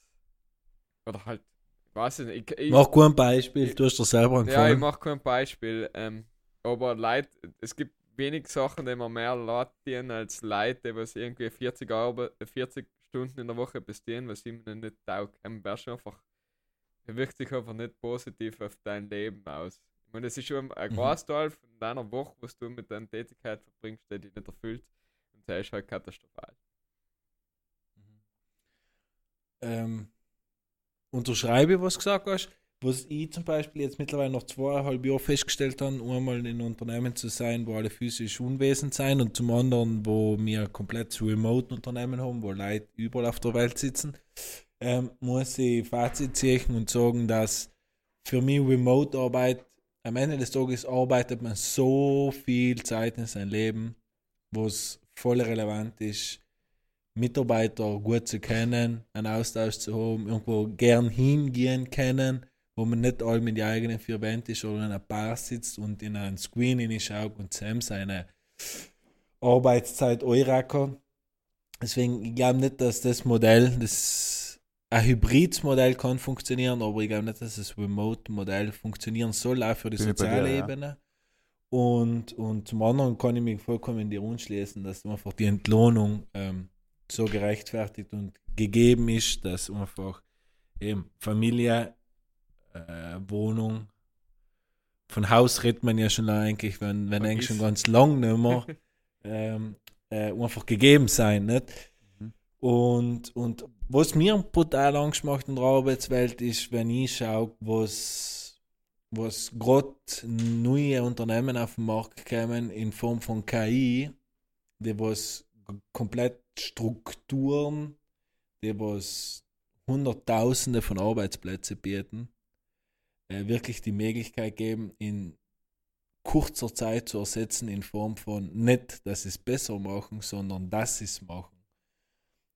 oder halt, ich weiß nicht, ich, ich, Mach gut ein Beispiel, du hast dir selber ja, ich mache kein Beispiel. Ähm, aber Leute, es gibt wenig Sachen, die man mehr dienen als Leute, die was irgendwie 40, Arbe 40 Stunden in der Woche bestehen, was ihnen nicht taugt. Ähm, wär schon einfach, wirkt sich einfach nicht positiv auf dein Leben aus. Ich meine, das ist schon ein Mhm. Großteil von deiner Woche, was du mit deiner Tätigkeit verbringst, die dich nicht erfüllt. Und das ist halt katastrophal. ähm, unterschreibe, was du gesagt hast. Was ich zum Beispiel jetzt mittlerweile noch zweieinhalb Jahre festgestellt habe, einmal in einem Unternehmen zu sein, wo alle physisch unwesend sein und zum anderen, wo wir komplett zu remote Unternehmen haben, wo Leute überall auf der Welt sitzen, ähm, muss ich Fazit ziehen und sagen, dass für mich Remote-Arbeit, am Ende des Tages arbeitet man so viel Zeit in sein Leben, wo es voll relevant ist, Mitarbeiter gut zu kennen, einen Austausch zu haben, irgendwo gern hingehen können, wo man nicht all mit den eigenen vier Wänden ist oder in einer Bar sitzt und in einen Screen hinschaut und Sam seine Arbeitszeit einrackert. Deswegen, ich glaube nicht, dass das Modell, das ein Hybridmodell kann funktionieren, aber ich glaube nicht, dass das Remote-Modell funktionieren soll, auch für die Bin soziale dir, ja. Ebene. Und, und zum anderen kann ich mich vollkommen in die Runde schließen, dass einfach die Entlohnung ähm, so gerechtfertigt und gegeben ist, dass einfach eben Familie, äh, Wohnung, von Haus redet man ja schon eigentlich, wenn, wenn eigentlich schon ganz lang nicht mehr, ähm, äh, einfach gegeben sein, nicht? Und, und was mir brutal Angst macht in der Arbeitswelt ist, wenn ich schaue, was, was gerade neue Unternehmen auf den Markt kommen in Form von KI, die was komplett Strukturen, die was Hunderttausende von Arbeitsplätzen bieten, äh, wirklich die Möglichkeit geben, in kurzer Zeit zu ersetzen in Form von nicht, dass sie es besser machen, sondern dass sie es machen.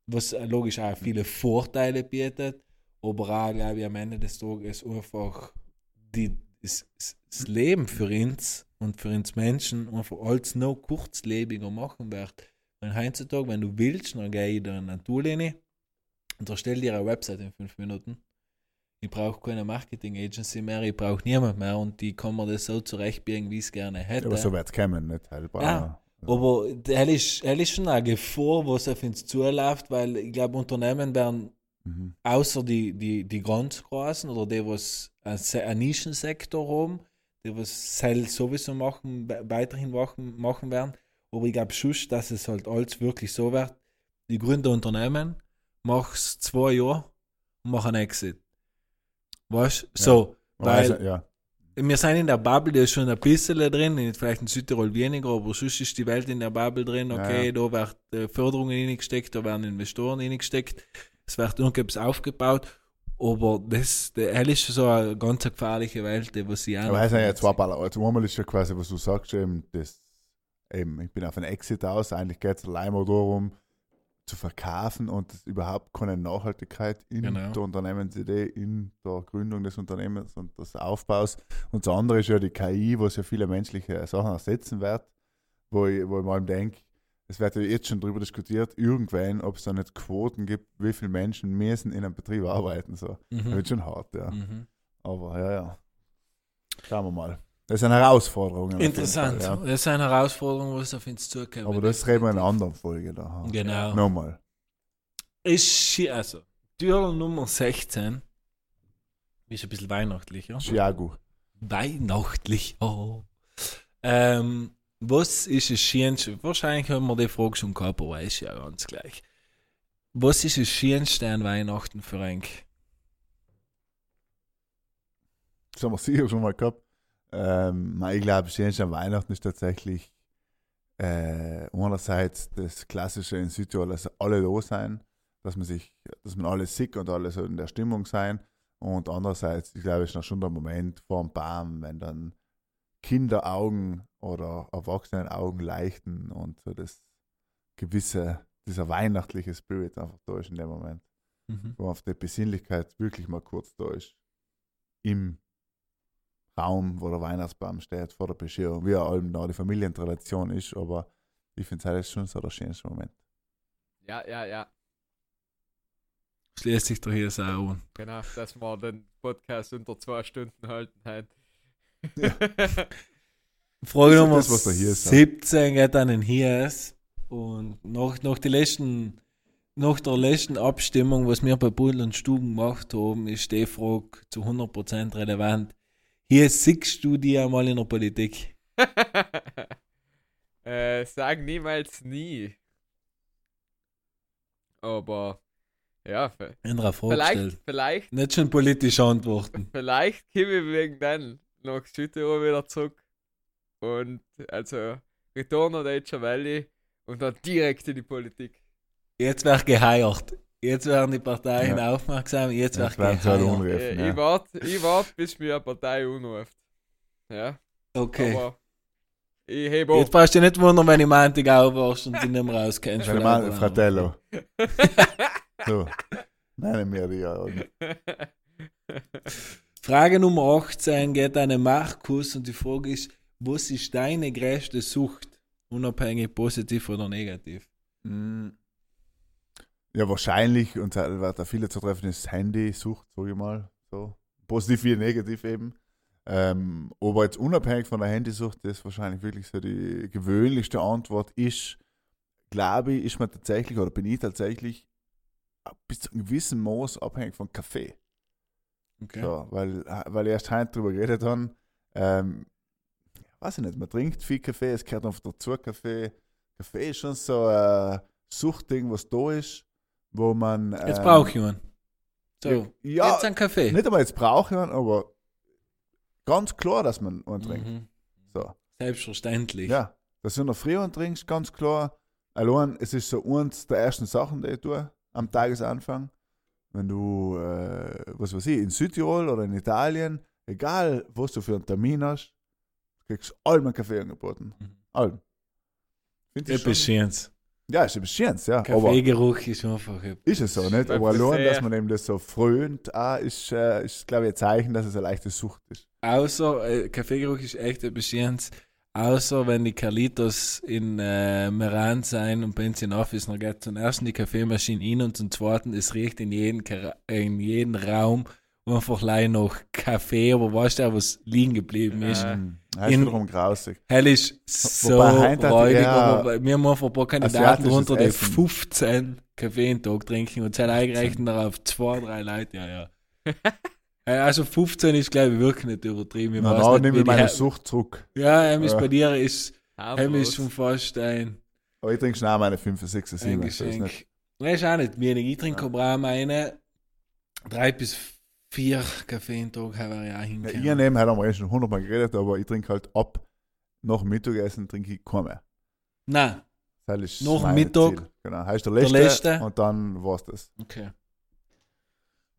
Was logisch auch viele Vorteile bietet, aber auch, glaube ich, am Ende des Tages einfach die, das, das Leben für uns und für uns Menschen einfach als noch kurzlebiger machen wird. Weil heutzutage, wenn du willst, dann gehe ich da in eine Tool rein und erstelle dir eine Website in fünf Minuten. Ich brauche keine Marketing Agency mehr, ich brauche niemand mehr und die kann mir das so zurechtbiegen, wie ich es gerne hätte. Aber so wird es kommen, nicht? Halt, Ja. Aber das ist, das ist schon eine Gefahr, was auf uns zuläuft, weil ich glaube, Unternehmen werden Mhm. außer die, die, die ganz großen oder die, was einen Se- einen Nischensektor haben, die was Sell sowieso machen, we- weiterhin machen, machen werden. Aber ich glaube schon, dass es halt alles wirklich so wird. Die gründen Unternehmen, machst zwei Jahre und mach einen Exit. Weißt du? So, Aber weil also, ja. Wir sind in der Bubble, da ist schon ein bisschen drin, in- vielleicht in Südtirol weniger, aber sonst ist die Welt in der Bubble drin, okay, ja. da wird äh, Förderungen reingesteckt, da werden Investoren reingesteckt, es wird irgendetwas aufgebaut, aber das, das ist so eine ganz gefährliche Welt, die was sie auch es sind ja zwei verletzt. Baller. Also einmal ist ja quasi, was du sagst, eben, das, eben, ich bin auf einen Exit aus, eigentlich geht es allein mal darum, zu verkaufen und es überhaupt keine Nachhaltigkeit in Genau. der Unternehmensidee, in der Gründung des Unternehmens und des Aufbaus. Und das andere ist ja die KI, was ja viele menschliche Sachen ersetzen wird, wo ich, wo ich mal denke, es wird ja jetzt schon darüber diskutiert, irgendwann, ob es da nicht Quoten gibt, wie viele Menschen müssen in einem Betrieb arbeiten. So. Das Mhm. wird schon hart, ja. Mhm. Aber ja, ja. Schauen wir mal. Das ist eine Herausforderung. Interessant. Fall, Das ist eine Herausforderung, was auf uns zukommt. ja. Aber das reden wir in einer anderen Folge. Da. Genau. Nochmal. Ist also, Tür Nummer 16 ist ein bisschen weihnachtlicher. Chiago. Weihnachtlich. Oh. Ähm, was ist das Schönste? Wahrscheinlich haben wir die Frage schon gehabt, aber ist ja ganz gleich. Was ist das Schönste an Weihnachten für ein? Das haben wir sicher schon mal gehabt. Ähm, ich glaube, Schönste an Weihnachten ist tatsächlich äh, einerseits das Klassische in Südtirol, dass alle da sein, dass man sich, dass man alle sick und alle so in der Stimmung sein. Und andererseits, ich glaube, ist noch schon der Moment vor dem Baum, wenn dann Kinderaugen oder Erwachsenenaugen leuchten und so das gewisse, dieser weihnachtliche Spirit einfach da ist in dem Moment, Mhm. wo auf die Besinnlichkeit wirklich mal kurz da ist. Im Raum, wo der Weihnachtsbaum steht, vor der Bescherung, wie auch allem da die Familientradition ist, aber ich finde es schon so der schönste Moment. Ja, ja, ja. Schließt sich doch hier so an. Genau, dass wir den Podcast unter zwei Stunden halten halt. Frage Das ist Nummer das, was da hier ist, ja. 17 geht an den Hies. Und nach, nach, die letzten, nach der letzten Abstimmung, was wir bei Pudel und Stuben gemacht haben, ist die Frage zu 100% relevant. Hier siehst du die einmal in der Politik. äh, sag niemals nie. Aber ja, vielleicht, vielleicht, Nicht schon politisch antworten. vielleicht komme ich wegen dann nach Südtirol wieder zurück. Und also Return of Nature Valley und dann direkt in die Politik. Jetzt wird geheiert. Jetzt werden die Parteien Ja. aufmerksam. Jetzt Jetzt werden sie geheiert. unruhig. Äh, ja. Ich warte, ich wart, bis mir eine Partei anruft. Ja, Okay. aber ich hebe Jetzt auf. brauchst du dich nicht wundern, wenn ich Montag aufwachst und dich nicht mehr rauskennst. Ich meine, Fratello. So. Nennen wir die ja. oder? Frage Nummer 18 geht an den Markus und die Frage ist, was ist deine größte Sucht? Unabhängig positiv oder negativ. Mm. Ja, wahrscheinlich, und da viele zu treffen, ist Handysucht, sage ich mal. So. Positiv wie negativ eben. Ähm, aber jetzt unabhängig von der Handysucht, das wahrscheinlich wirklich so die gewöhnlichste Antwort ist, glaube ich, ist man tatsächlich oder bin ich tatsächlich bis zu einem gewissen Maß abhängig von Kaffee. Okay. So, weil, weil ich erst heute drüber geredet habe, ähm, weiß ich nicht, man trinkt viel Kaffee, es gehört einfach dazu, Kaffee. Kaffee ist schon so ein Suchtding, was da ist, wo man. Jetzt ähm, brauche ich einen. So, Ja, jetzt einen Kaffee. nicht einmal jetzt brauche ich einen, aber ganz klar, dass man einen trinkt. Mhm. So. Selbstverständlich. Ja, dass du noch früh einen trinkst, ganz klar. Allein, es ist so eins der ersten Sachen, die ich tue am Tagesanfang. Wenn du, äh, was weiß ich, in Südtirol oder in Italien, egal was du für einen Termin hast, kriegst du allem einen Kaffee angeboten. Mhm. Allem. Find ich schon, Schönes. Ja, ist etwas Schönes, ja. Kaffeegeruch ist einfach ist es so, nicht? Aber das allein, dass man eben das so frönt, auch, ist, äh, ist glaube ich, ein Zeichen, dass es eine leichte Sucht ist. Außer, äh, Kaffeegeruch ist echt etwas Schönes. Außer wenn die Carlitos in äh, Meran sein und bei uns in Office noch geht zum ersten die Kaffeemaschine rein und zum zweiten es riecht in jeden, Kara- in jeden Raum einfach leider noch Kaffee, aber weißt du, auch, was liegen geblieben ist. Ja. Das ist In- wiederum grausig. Hell ist so räudig, er aber wir haben einfach ein paar Kandidaten runter, die Essen. 15 Kaffee am Tag trinken und sind eingerechnet darauf zwei, drei Leute, ja, ja. Also 15 ist, glaube ich, wirklich nicht übertrieben. Ich Na, weiß nicht, ich meine Sucht zurück. Ja, ähm, ist Ja. bei dir ist, ähm, ist schon fast ein, Aber ich trinke schnell meine 5, 6, 7. ein ist nicht. Geschenk. Weiß auch nicht wenig. Ich trinke aber auch meine drei bis vier Kaffee am Tag habe ich auch Ja, hingekommen. ihr neben haben wir eh schon hundertmal geredet, aber ich trinke halt ab nach Mittagessen trinke ich keinen mehr. Nein, Das ist Nach mein Mittag? Ziel. Genau, heißt der Der letzte, und dann war's das. okay.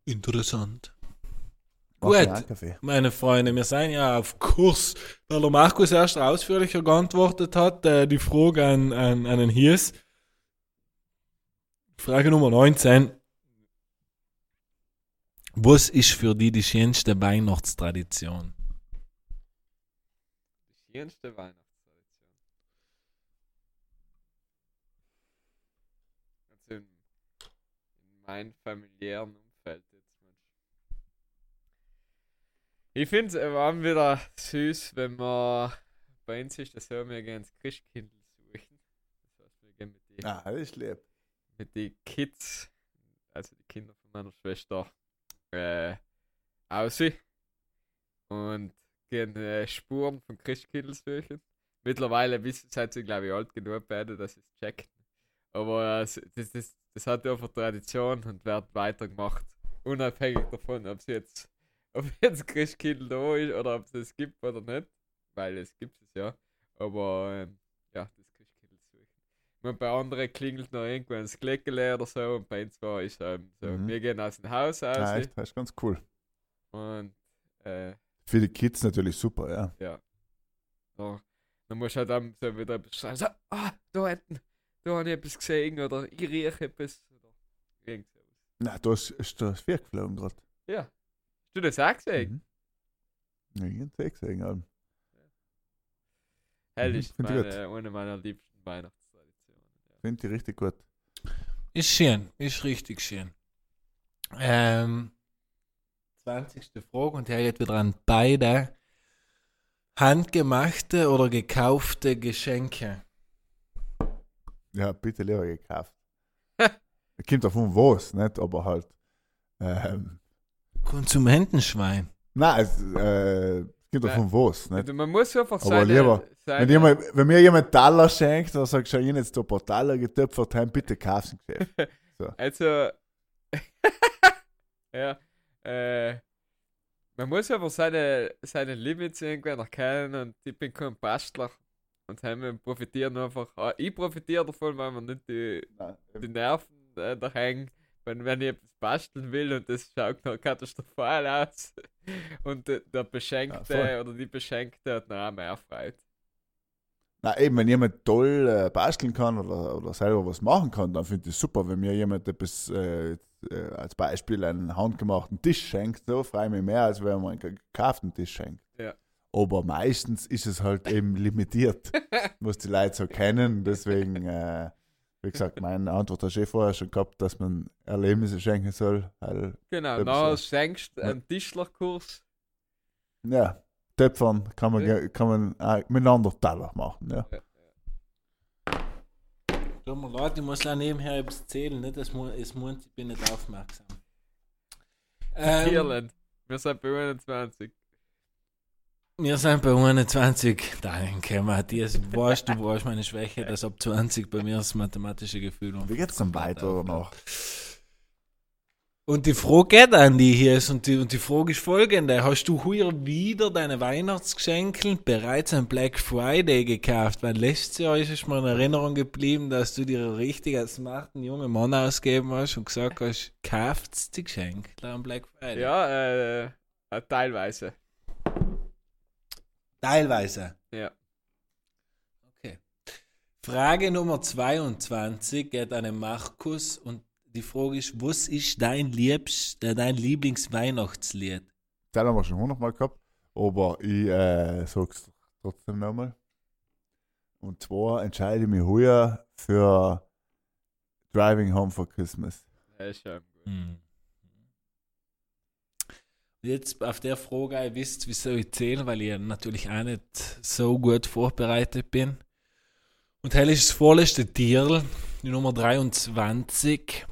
Interessant. Gut. Meine Freunde, wir sind ja auf Kurs, weil der Markus erst ausführlicher geantwortet hat, äh, die Frage an, an, an den Hies. Frage Nummer 19. Was ist für die die schönste Weihnachtstradition? Die schönste Weihnachtstradition. Also in, in meinem familiären Umfeld jetzt. Mensch. Ich finde es immer wieder süß, wenn man bei uns ist das so, wir gehen ins Christkindl suchen. Das heißt, wir gehen mit den Ah, das ist lieb. mit den Kids, also die Kinder von meiner Schwester, äh, aus und gehen äh, Spuren von Christkindl suchen. Mittlerweile wissen seid sie, glaube ich, alt genug beide, dass sie es checken. Aber äh, das, das, das hat einfach Tradition und wird weitergemacht. Unabhängig davon, ob es jetzt, ob jetzt Christkindl da ist oder ob es es gibt oder nicht. Weil es gibt es ja. Aber ähm, ja, das Christkindl suchen. Und bei anderen klingelt noch irgendwo ein Glöckele oder so und bei uns war ist ähm, so, Mhm. wir gehen aus dem Haus aus Ja, echt, das ist ganz cool. und äh, Für die Kids natürlich super, ja. ja. So, dann musst du halt dann so wieder sagen, so, ah, da hinten, da habe ich etwas gesehen oder ich rieche etwas oder irgend sowas. Na, da ist, ist das Vier geflogen gerade. Ja. Hast du das auch gesehen? Mhm. Ja, ich hab's eh gesehen. Ja. Hell Mhm, ist ich meine, eine meiner liebsten Weihnachtstraditionen. Finde ich richtig gut. Ist schön, ist richtig schön. Ähm, 20. Frage und hier geht wieder an beide. Handgemachte oder gekaufte Geschenke? Ja, bitte lieber gekauft. Kommt davon was, nicht? Aber halt. Ähm, Konsumentenschwein. nein, es äh, kommt davon was, nicht? Also man muss einfach Aber seine, lieber, seine Wenn, jemand, wenn mir jemand Taler schenkt, dann sagst du, ich jetzt da ein paar Taler getöpfert, heim, bitte kauf's im Geschäft. Also, ja, äh, man muss einfach seine, seine Limits irgendwann erkennen und ich bin kein Bastler. Und wir profitieren einfach, ah, ich profitiere davon, weil man nicht die, die Nerven äh, da hängen, wenn, wenn ich etwas basteln will und das schaut noch katastrophal aus und der, der Beschenkte voll. oder die Beschenkte hat noch mehr Freude. Na eben, wenn jemand toll äh, basteln kann oder, oder selber was machen kann, dann finde ich es super. Wenn mir jemand etwas, äh, äh, als Beispiel einen handgemachten Tisch schenkt, so freue ich mich mehr, als wenn man einen gekauften Tisch schenkt. Ja. Aber meistens ist es halt eben limitiert, was die Leute so kennen. Deswegen, äh, Wie gesagt, meine Antwort hast du eh vorher schon gehabt, dass man Erlebnisse schenken soll. Weil, Genau, Ja, so. schenkst du Ja. einen Tischlerkurs. ja, Töpfern kann man, Ja. kann man auch miteinander Teller machen. Ja. Tut mir leid, ich muss auch nebenher etwas zählen, nicht? Es mu- es muss, ich bin nicht aufmerksam. Ähm, Irland. Wir sind bei 21. wir sind bei 21. Danke, Matthias. Weißt du, weißt meine Schwäche, dass ab 20 bei mir das mathematische Gefühl um Wie geht's dann weiter oder noch? Und die Frage geht an die hier ist, und die, und die Frage ist folgende: Hast du heuer wieder deine Weihnachtsgeschenke bereits am Black Friday gekauft? Weil letztes Jahr ist es mir in Erinnerung geblieben, dass du dir richtig als smarten jungen Mann ausgeben hast und gesagt hast, kauft die Geschenke am Black Friday. Ja, äh, äh, teilweise. Teilweise. Ja. Okay. Frage Nummer 22 geht an den Markus und die Frage ist, was ist dein Liebst, äh, dein Lieblingsweihnachtslied? Das haben wir schon hundertmal gehabt, aber ich äh, sag's trotzdem nochmal. Und zwar entscheide ich mich heuer für Driving Home for Christmas. Ja, ist schon gut. Hm. Jetzt auf der Frage, ihr wisst, wie soll ich zählen, weil ich natürlich auch nicht so gut vorbereitet bin. Und hell ist das vorletzte Tier, die Nummer 23.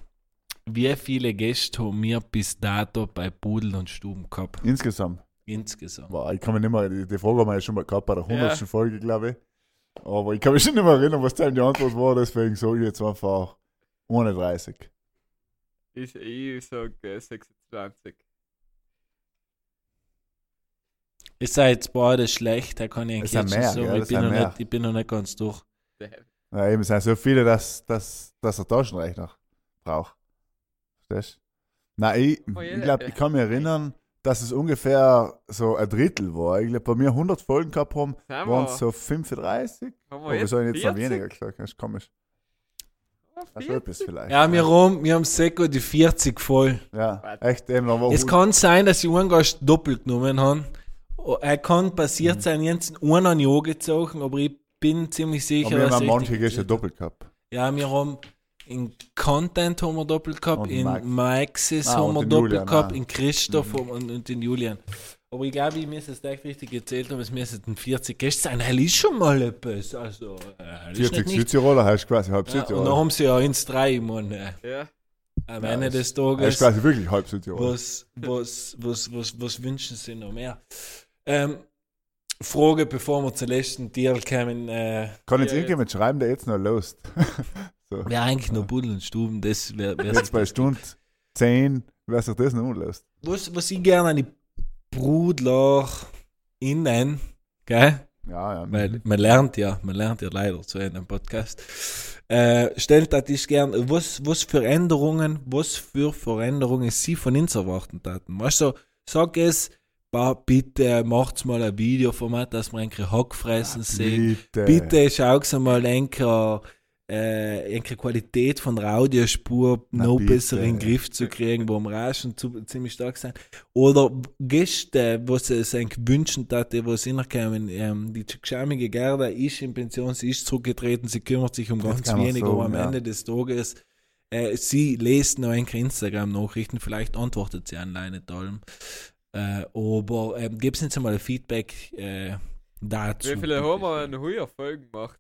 Wie viele Gäste haben wir bis dato bei Pudel und Stuben gehabt? Insgesamt. Insgesamt. Boah, ich kann mich nicht mehr, die, die Frage haben wir ja schon mal gehabt bei der Ja. 100. Folge, glaube ich. Aber ich kann mich schon nicht mehr erinnern, was dann die Antwort war, deswegen sage ich jetzt einfach 31. Ich, ich sag äh, 26. Ihr seid jetzt beide schlecht, da kann ich eigentlich sind jetzt mehr, sagen, gell? ich bin, noch mehr. nicht, ich bin noch nicht ganz durch. Ja, eben es sind so viele, dass, dass, dass er Taschenrechner braucht. Verstehst du? Nein, ich, Oh, ich glaube, ich kann mich erinnern, dass es ungefähr so ein Drittel war. Ich glaube, bei mir 100 Folgen gehabt haben, waren es so 35. haben wir Aber wir sollen jetzt noch 40? weniger gesagt. Das ist komisch. Das 40? etwas vielleicht. Ja, wir haben, wir haben Seko die 40 voll. Ja, echt eben. Aber Es kann sein, dass ich einen Gast doppelt genommen habe. Oh, Er kann Mhm. passiert sein, jetzt einen an Jahr gezogen, aber ich bin ziemlich sicher, aber wir dass haben ich manche habe. doppelt gehabt. Ja, wir haben in Content haben wir doppelt gehabt, Und in Max. Maxis Ah, haben wir doppelt Julian, gehabt, ah. in Christoph Mhm. und, und den Julian. Aber ich glaube, ich müsste es echt richtig gezählt haben, es müssten 40 Gäste sein. Hell ist schon mal etwas. Also, äh, hell ist 40 nicht nichts. Südtiroler heißt quasi halb Ja, und dann Südtiroler. haben sie ja ins drei, ich meine, äh, Ja. am Ja, Ende das- des Das ist Tages. quasi wirklich halb Südtiroler. Was, was, was, was, was wünschen Sie noch mehr? Ähm, Frage, bevor wir zum letzten Deal kommen. Äh, Kann jetzt irgendjemand schreiben, der jetzt noch lost? so. Wäre eigentlich noch Buddel und Stuben, das wäre wär Jetzt bei Stunde 10, wer sich das noch unlost. was, was ich gerne an die Brudler innen, gell? Ja, ja. Weil man lernt ja, man lernt ja leider zu einem Podcast. Äh, stellt das ich gern, was, was für Änderungen, was für Veränderungen Sie von uns erwarten taten. Weißt du, sag es, bitte macht's mal ein Videoformat, dass wir eigentlich Hackfressen sehen. Bitte. Bitte schaut mal enker äh, enker Qualität von der Audiospur Na, noch bitte. besser in den Griff zu kriegen, wo wir auch schon zu, ziemlich stark sind. Oder Gäste, was es eigentlich wünschen hatte, was innerkommen. Ähm, die geschämige Gerda ist in Pension, sie ist zurückgetreten, sie kümmert sich um Das ganz wenig, sagen, aber am ja. Ende des Tages äh, sie lest noch ein Instagram-Nachrichten, vielleicht antwortet sie alleine nicht allem. Äh, aber ähm, gebt uns mal ein Feedback äh, dazu. Wie viele haben wir in heuer Folgen gemacht?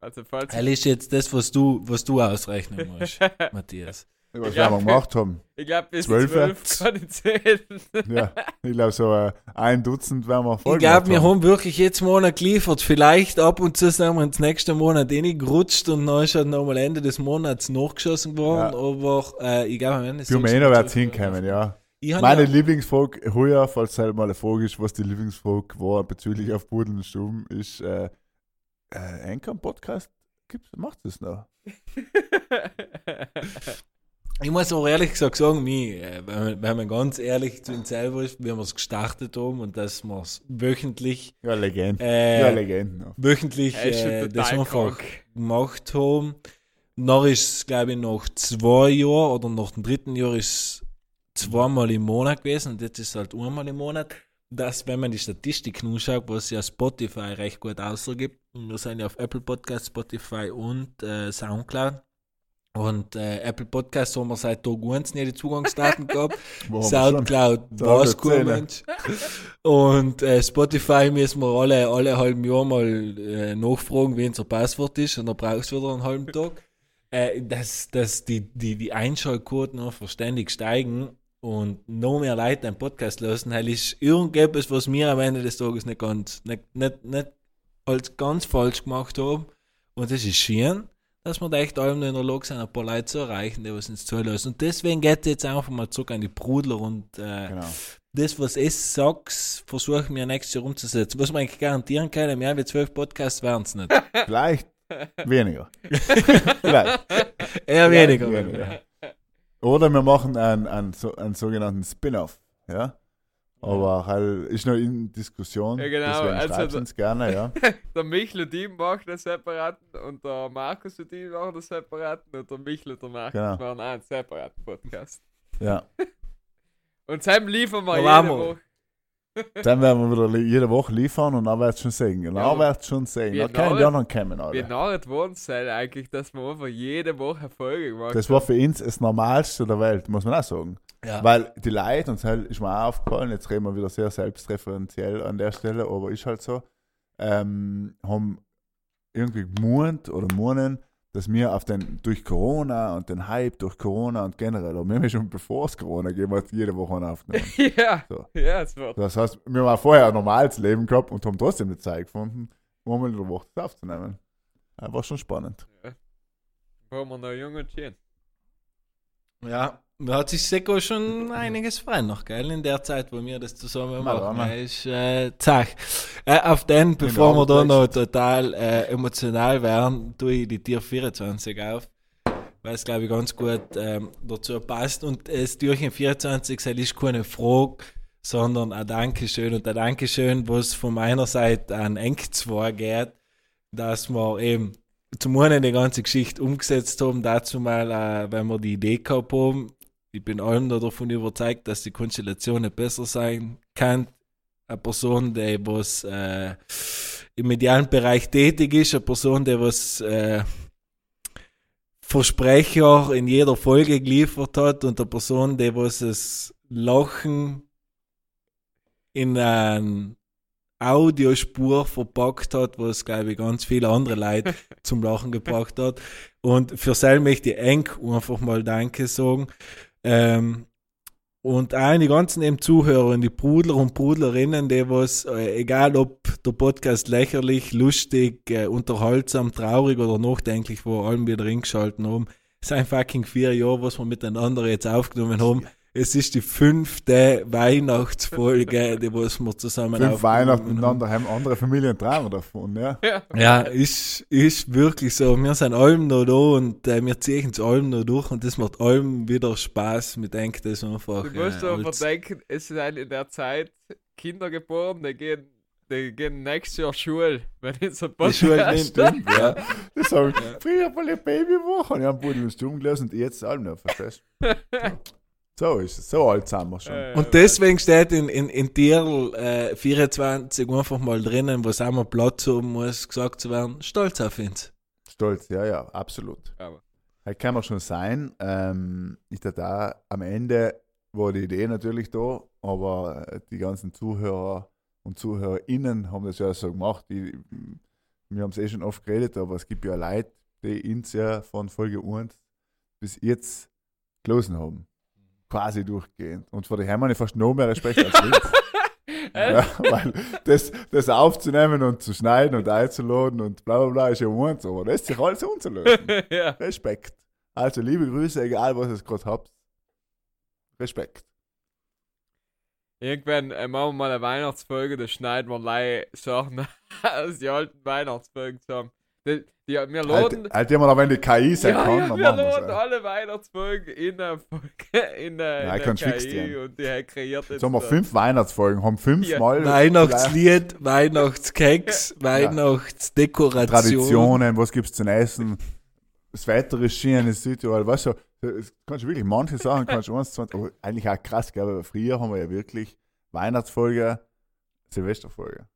Also falls Das ist jetzt das, was du, was du ausrechnen musst, Matthias. Was Ja. wir gemacht haben. ich glaube bis Zwölf? zwölf kann ich zählen. Ja, ich glaube, so äh, ein Dutzend werden wir voll Ich glaube, wir haben wirklich jetzt Monat geliefert. Vielleicht ab und zu sind wir ins nächste Monat reingerutscht und dann ist halt nochmal Ende des Monats nachgeschossen worden. Ja. Aber äh, ich glaube, am Ende Für mich wird es hinkommen, ja. Meine ja, Lieblingsfrage heuer, falls halt mal eine Frage ist, was die Lieblingsfrage war bezüglich auf Budel und Stuben, ist, äh, äh, Anchor Podcast, gibt's, macht es noch? ich muss auch ehrlich gesagt sagen, mich, äh, wenn, man, wenn man ganz ehrlich zu uns selber ist, wie wir es gestartet haben und dass wir es wöchentlich, Ja, Legende. äh, ja, Legende. noch. wöchentlich äh, das einfach gemacht haben. Dann ist es, glaube ich, nach zwei Jahren oder nach dem dritten Jahr ist es zweimal im Monat gewesen und jetzt ist es halt einmal im Monat. dass, wenn man die Statistiken anschaut, was ja Spotify recht gut ausgibt, wir sind ja auf Apple Podcast, Spotify und äh, Soundcloud. Und äh, Apple Podcast haben wir seit Tag 1 nie die Zugangsdaten gehabt. Soundcloud war es gut, sehen. Mensch. Und äh, Spotify müssen wir alle, alle halben Jahr mal äh, nachfragen, wie unser Passwort ist. Und dann brauchst du wieder einen halben Tag. Äh, dass dass die, die, die Einschaltquoten einfach ständig steigen und noch mehr Leute einen Podcast lösen, weil ist irgendetwas, was wir am Ende des Tages nicht ganz, nicht, nicht, nicht als ganz falsch gemacht haben. Und das ist schön, dass wir da echt allem noch in der Lage sind, ein paar Leute zu erreichen, die was uns zulassen. Und deswegen geht es jetzt einfach mal zurück an die Brudler und äh, Genau. das, was ich sag's, versuchen wir nächstes Jahr umzusetzen. Was man eigentlich garantieren kann, mehr wie zwölf Podcasts werden es nicht. Vielleicht weniger. Vielleicht. Eher weniger. weniger. Oder wir machen einen, einen, einen sogenannten Spin-off. Ja? Aber halt ist noch in Diskussion. Ja, genau, Deswegen also schreibt uns gerne, ja. Der Michel und ich machen einen separaten und der Markus und ich machen einen separaten und der Michel und der Markus Genau. machen auch einen separaten Podcast. ja. Und zusammen liefern wir jede. Woche. Dann werden wir wieder jede Woche liefern und dann wird es schon sehen. Dann aber wird es schon sehen. wir Dann können die anderen kommen, Wie Alter. narrt worden sein eigentlich, dass wir einfach jede Woche Folge gemacht Das war für uns das Normalste der Welt, muss man auch sagen. Ja. Weil die Leute, und das ist mir auch aufgefallen, jetzt reden wir wieder sehr selbstreferenziell an der Stelle, aber ist halt so, ähm, haben irgendwie gemeint oder meinen, dass wir auf den, durch Corona und den Hype durch Corona und generell, aber wir haben ja schon bevor es Corona gegeben hat, jede Woche einen aufgenommen. ja, So. ja, es war. Das heißt, wir haben vorher ein normales Leben gehabt und haben trotzdem die Zeit gefunden, einmal in der Woche das aufzunehmen. Das war schon spannend. Waren wir noch jung und schön. Ja, da hat sich Seko schon einiges frei noch, gell? In der Zeit, wo wir das zusammen machen. Er ist, äh, zack. Äh, auf den, bevor wir da noch total äh, emotional werden, tue ich die Tier 24 auf. Weil es, glaube ich, ganz gut ähm, dazu passt. Und das Türchen 24 das ist keine Frage, sondern ein Dankeschön. Und ein Dankeschön, was von meiner Seite an Eng 2 geht, dass wir eben zum einen die ganze Geschichte umgesetzt haben, dazu mal, äh, wenn wir die Idee gehabt haben. Ich bin allem davon überzeugt, dass die Konstellation besser sein kann. Eine Person, die was äh, im medialen Bereich tätig ist, eine Person, die was äh, Versprecher in jeder Folge geliefert hat und eine Person, die was das Lachen in eine Audiospur verpackt hat, was, glaube ich, ganz viele andere Leute zum Lachen gebracht hat. Und für sie möchte ich eng einfach mal Danke sagen. Ähm, und auch die ganzen eben Zuhörer, die Brudler und Brudlerinnen, die was, äh, egal ob der Podcast lächerlich, lustig, äh, unterhaltsam, traurig oder nachdenklich war, allem wieder reingeschalten haben. Sind fucking vier Jahre, was wir miteinander jetzt aufgenommen haben. Es ist die fünfte Weihnachtsfolge, die was wir zusammen Fünf aufgenommen Weihnachten haben. miteinander haben andere Familien träumen davon, ja. Ja. Ja, ist, ist wirklich so. Wir sind allem noch da und äh, wir ziehen es allem noch durch und das macht allem wieder Spaß. Wir denken das einfach. Du musst äh, aber denken, es sind in der Zeit Kinder geboren, die gehen, die gehen nächstes Jahr Schule, wenn ich so die Schule Podcast- nimmt. Ja. Das habe ich früher mal eine Babywoche und ich habe Pudel und Stumm gelesen und jetzt allem noch, verstehst du? So ist es, so alt sind wir schon. Äh, Und deswegen steht in, in, in Tier äh, 24 einfach mal drinnen, was einmal Platz haben muss, gesagt zu werden, stolz auf uns. Stolz, ja, ja, absolut. Aber, Das kann man schon sein. Ähm, ist ja da am Ende war die Idee natürlich da, aber äh, die ganzen Zuhörer und ZuhörerInnen haben das ja so gemacht. Die, wir haben es eh schon oft geredet, aber es gibt ja Leute, die uns ja von Folge 1 bis jetzt gelesen haben. Quasi durchgehend. Und vor daher habe ich fast noch mehr Respekt als links. ja, weil das, das aufzunehmen und zu schneiden und einzuladen und bla bla bla ist ja eins, aber das ist sich alles umzulösen. ja. Respekt. Also liebe Grüße, egal was ihr gerade habt. Respekt. Irgendwann äh, machen wir mal eine Weihnachtsfolge, da schneiden wir leider Sachen aus die alten Weihnachtsfolgen zusammen. Die, die, wir laden, Halt, halt immer noch, wenn die KI sein ja, kann, ja, wir laden alle Weihnachtsfolgen in der Folge, in der, Ja, in fix KI und die hat kreiert Jetzt haben wir fünf Weihnachtsfolgen, haben Ja. fünfmal Weihnachtslied, Weihnachtskeks, Weihnachtsdekoration. Traditionen, was gibt es zu essen. Das Wetter ist schön in Südtirol, weißt du, das kannst du wirklich, manche Sachen kannst du eins, zwei, aber eigentlich auch krass, gell, weil früher haben wir ja wirklich Weihnachtsfolge Silvesterfolge.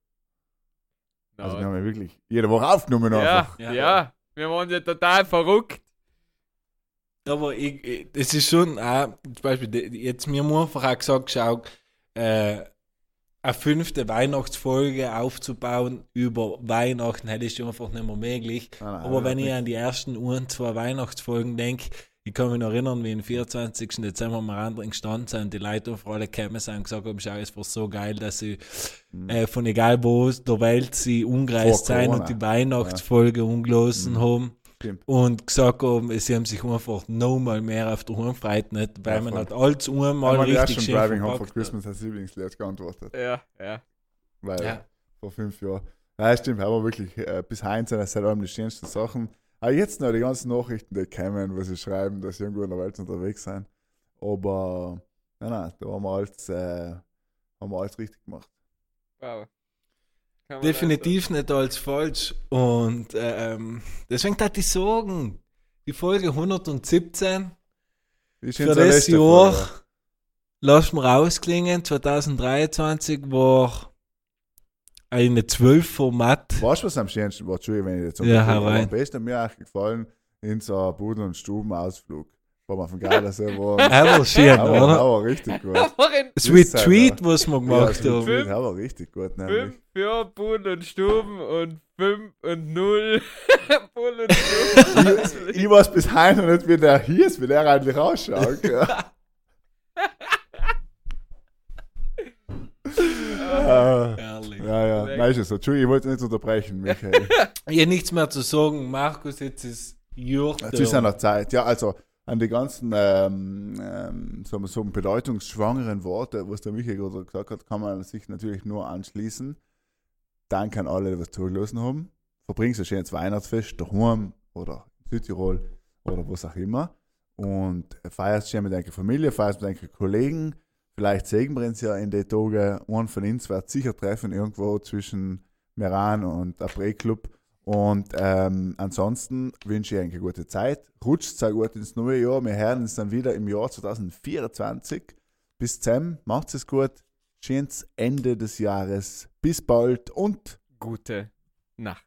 Also wir haben ja wirklich jede Woche aufgenommen ja, einfach. ja, Ja. wir waren ja total verrückt. Aber ich, ich, das ist schon auch, zum Beispiel, jetzt mir haben einfach auch gesagt, schau, äh, eine fünfte Weihnachtsfolge aufzubauen über Weihnachten, hätte ich einfach nicht mehr möglich. Nein, nein, Aber wenn ich nicht. an die ersten ein, zwei Weihnachtsfolgen denke, ich kann mich noch erinnern, wie am 24. Dezember wir anderen gestanden sind und die Leute auf alle gekommen sind und gesagt haben, schau, es war so geil, dass sie Mhm. äh, von egal wo der Welt sie umgereist sind und die Weihnachtsfolge umgelassen Mhm. haben Stimmt. und gesagt haben, sie haben sich einfach nochmal mehr auf der Heimfreude nicht, weil Ja, man voll. hat alles einmal Einmal ja richtig schon schön Driving Home for. Christmas als Lieblingslied geantwortet. Ja, ja. Weil Ja. vor fünf Jahren. Ja, stimmt, haben wir wirklich äh, bis heute sind das seit allem die schönsten Sachen. Aber jetzt noch die ganzen Nachrichten, die kommen, wo sie schreiben, dass sie irgendwo in der Welt unterwegs sind. Aber nein, nein, da haben wir alles, äh, haben wir alles richtig gemacht. Wow. Definitiv nicht als falsch. Und ähm, deswegen darf ich sagen, die Folge 117 Die für das Jahr, lass mal rausklingen, 2023 war eine 12 Format. Weißt du, was am schönsten war? Entschuldigung, wenn ich jetzt Ja, aber rein. Am besten hat mir eigentlich gefallen, in so einem Pudel- und Stubenausflug. Wo wir von Gardasee waren. Aber schön, Aber oder? war richtig gut. Aber Sweet halt, Treat, was wir gemacht ja, haben. war- das war richtig gut, nämlich. fünf für Bull und Stuben und fünf und null Bull und Stuben. Ich, ich weiß bis heute noch nicht, wie der hier ist, wie der eigentlich ausschaut. Ja. Äh, Herrlich. ja, ja, Leck. nein, ist es so. Entschuldigung, ich wollte nicht unterbrechen, Michael. Ich habe nichts mehr zu sagen. Markus, jetzt ist Jürg. Es ist ja noch Zeit. Ja, also an die ganzen ähm, ähm, sagen wir so bedeutungsschwangeren Worte, was der Michael gerade gesagt hat, kann man sich natürlich nur anschließen. Danke an alle, die was zugelassen haben. Verbringst ein schönes Weihnachtsfest daheim oder in Südtirol oder was auch immer. Und feierst schön mit deiner Familie, feierst mit deinen Kollegen. Vielleicht sehen wir uns ja in den Tagen. Einen von uns wird sicher treffen, irgendwo zwischen Meran und April Club. Und ähm, ansonsten wünsche ich euch eine gute Zeit. Rutscht sehr gut ins neue Jahr. Wir hören uns dann wieder im Jahr 2024. Bis dann, macht's es gut. Schönes Ende des Jahres. Bis bald und Gute Nacht.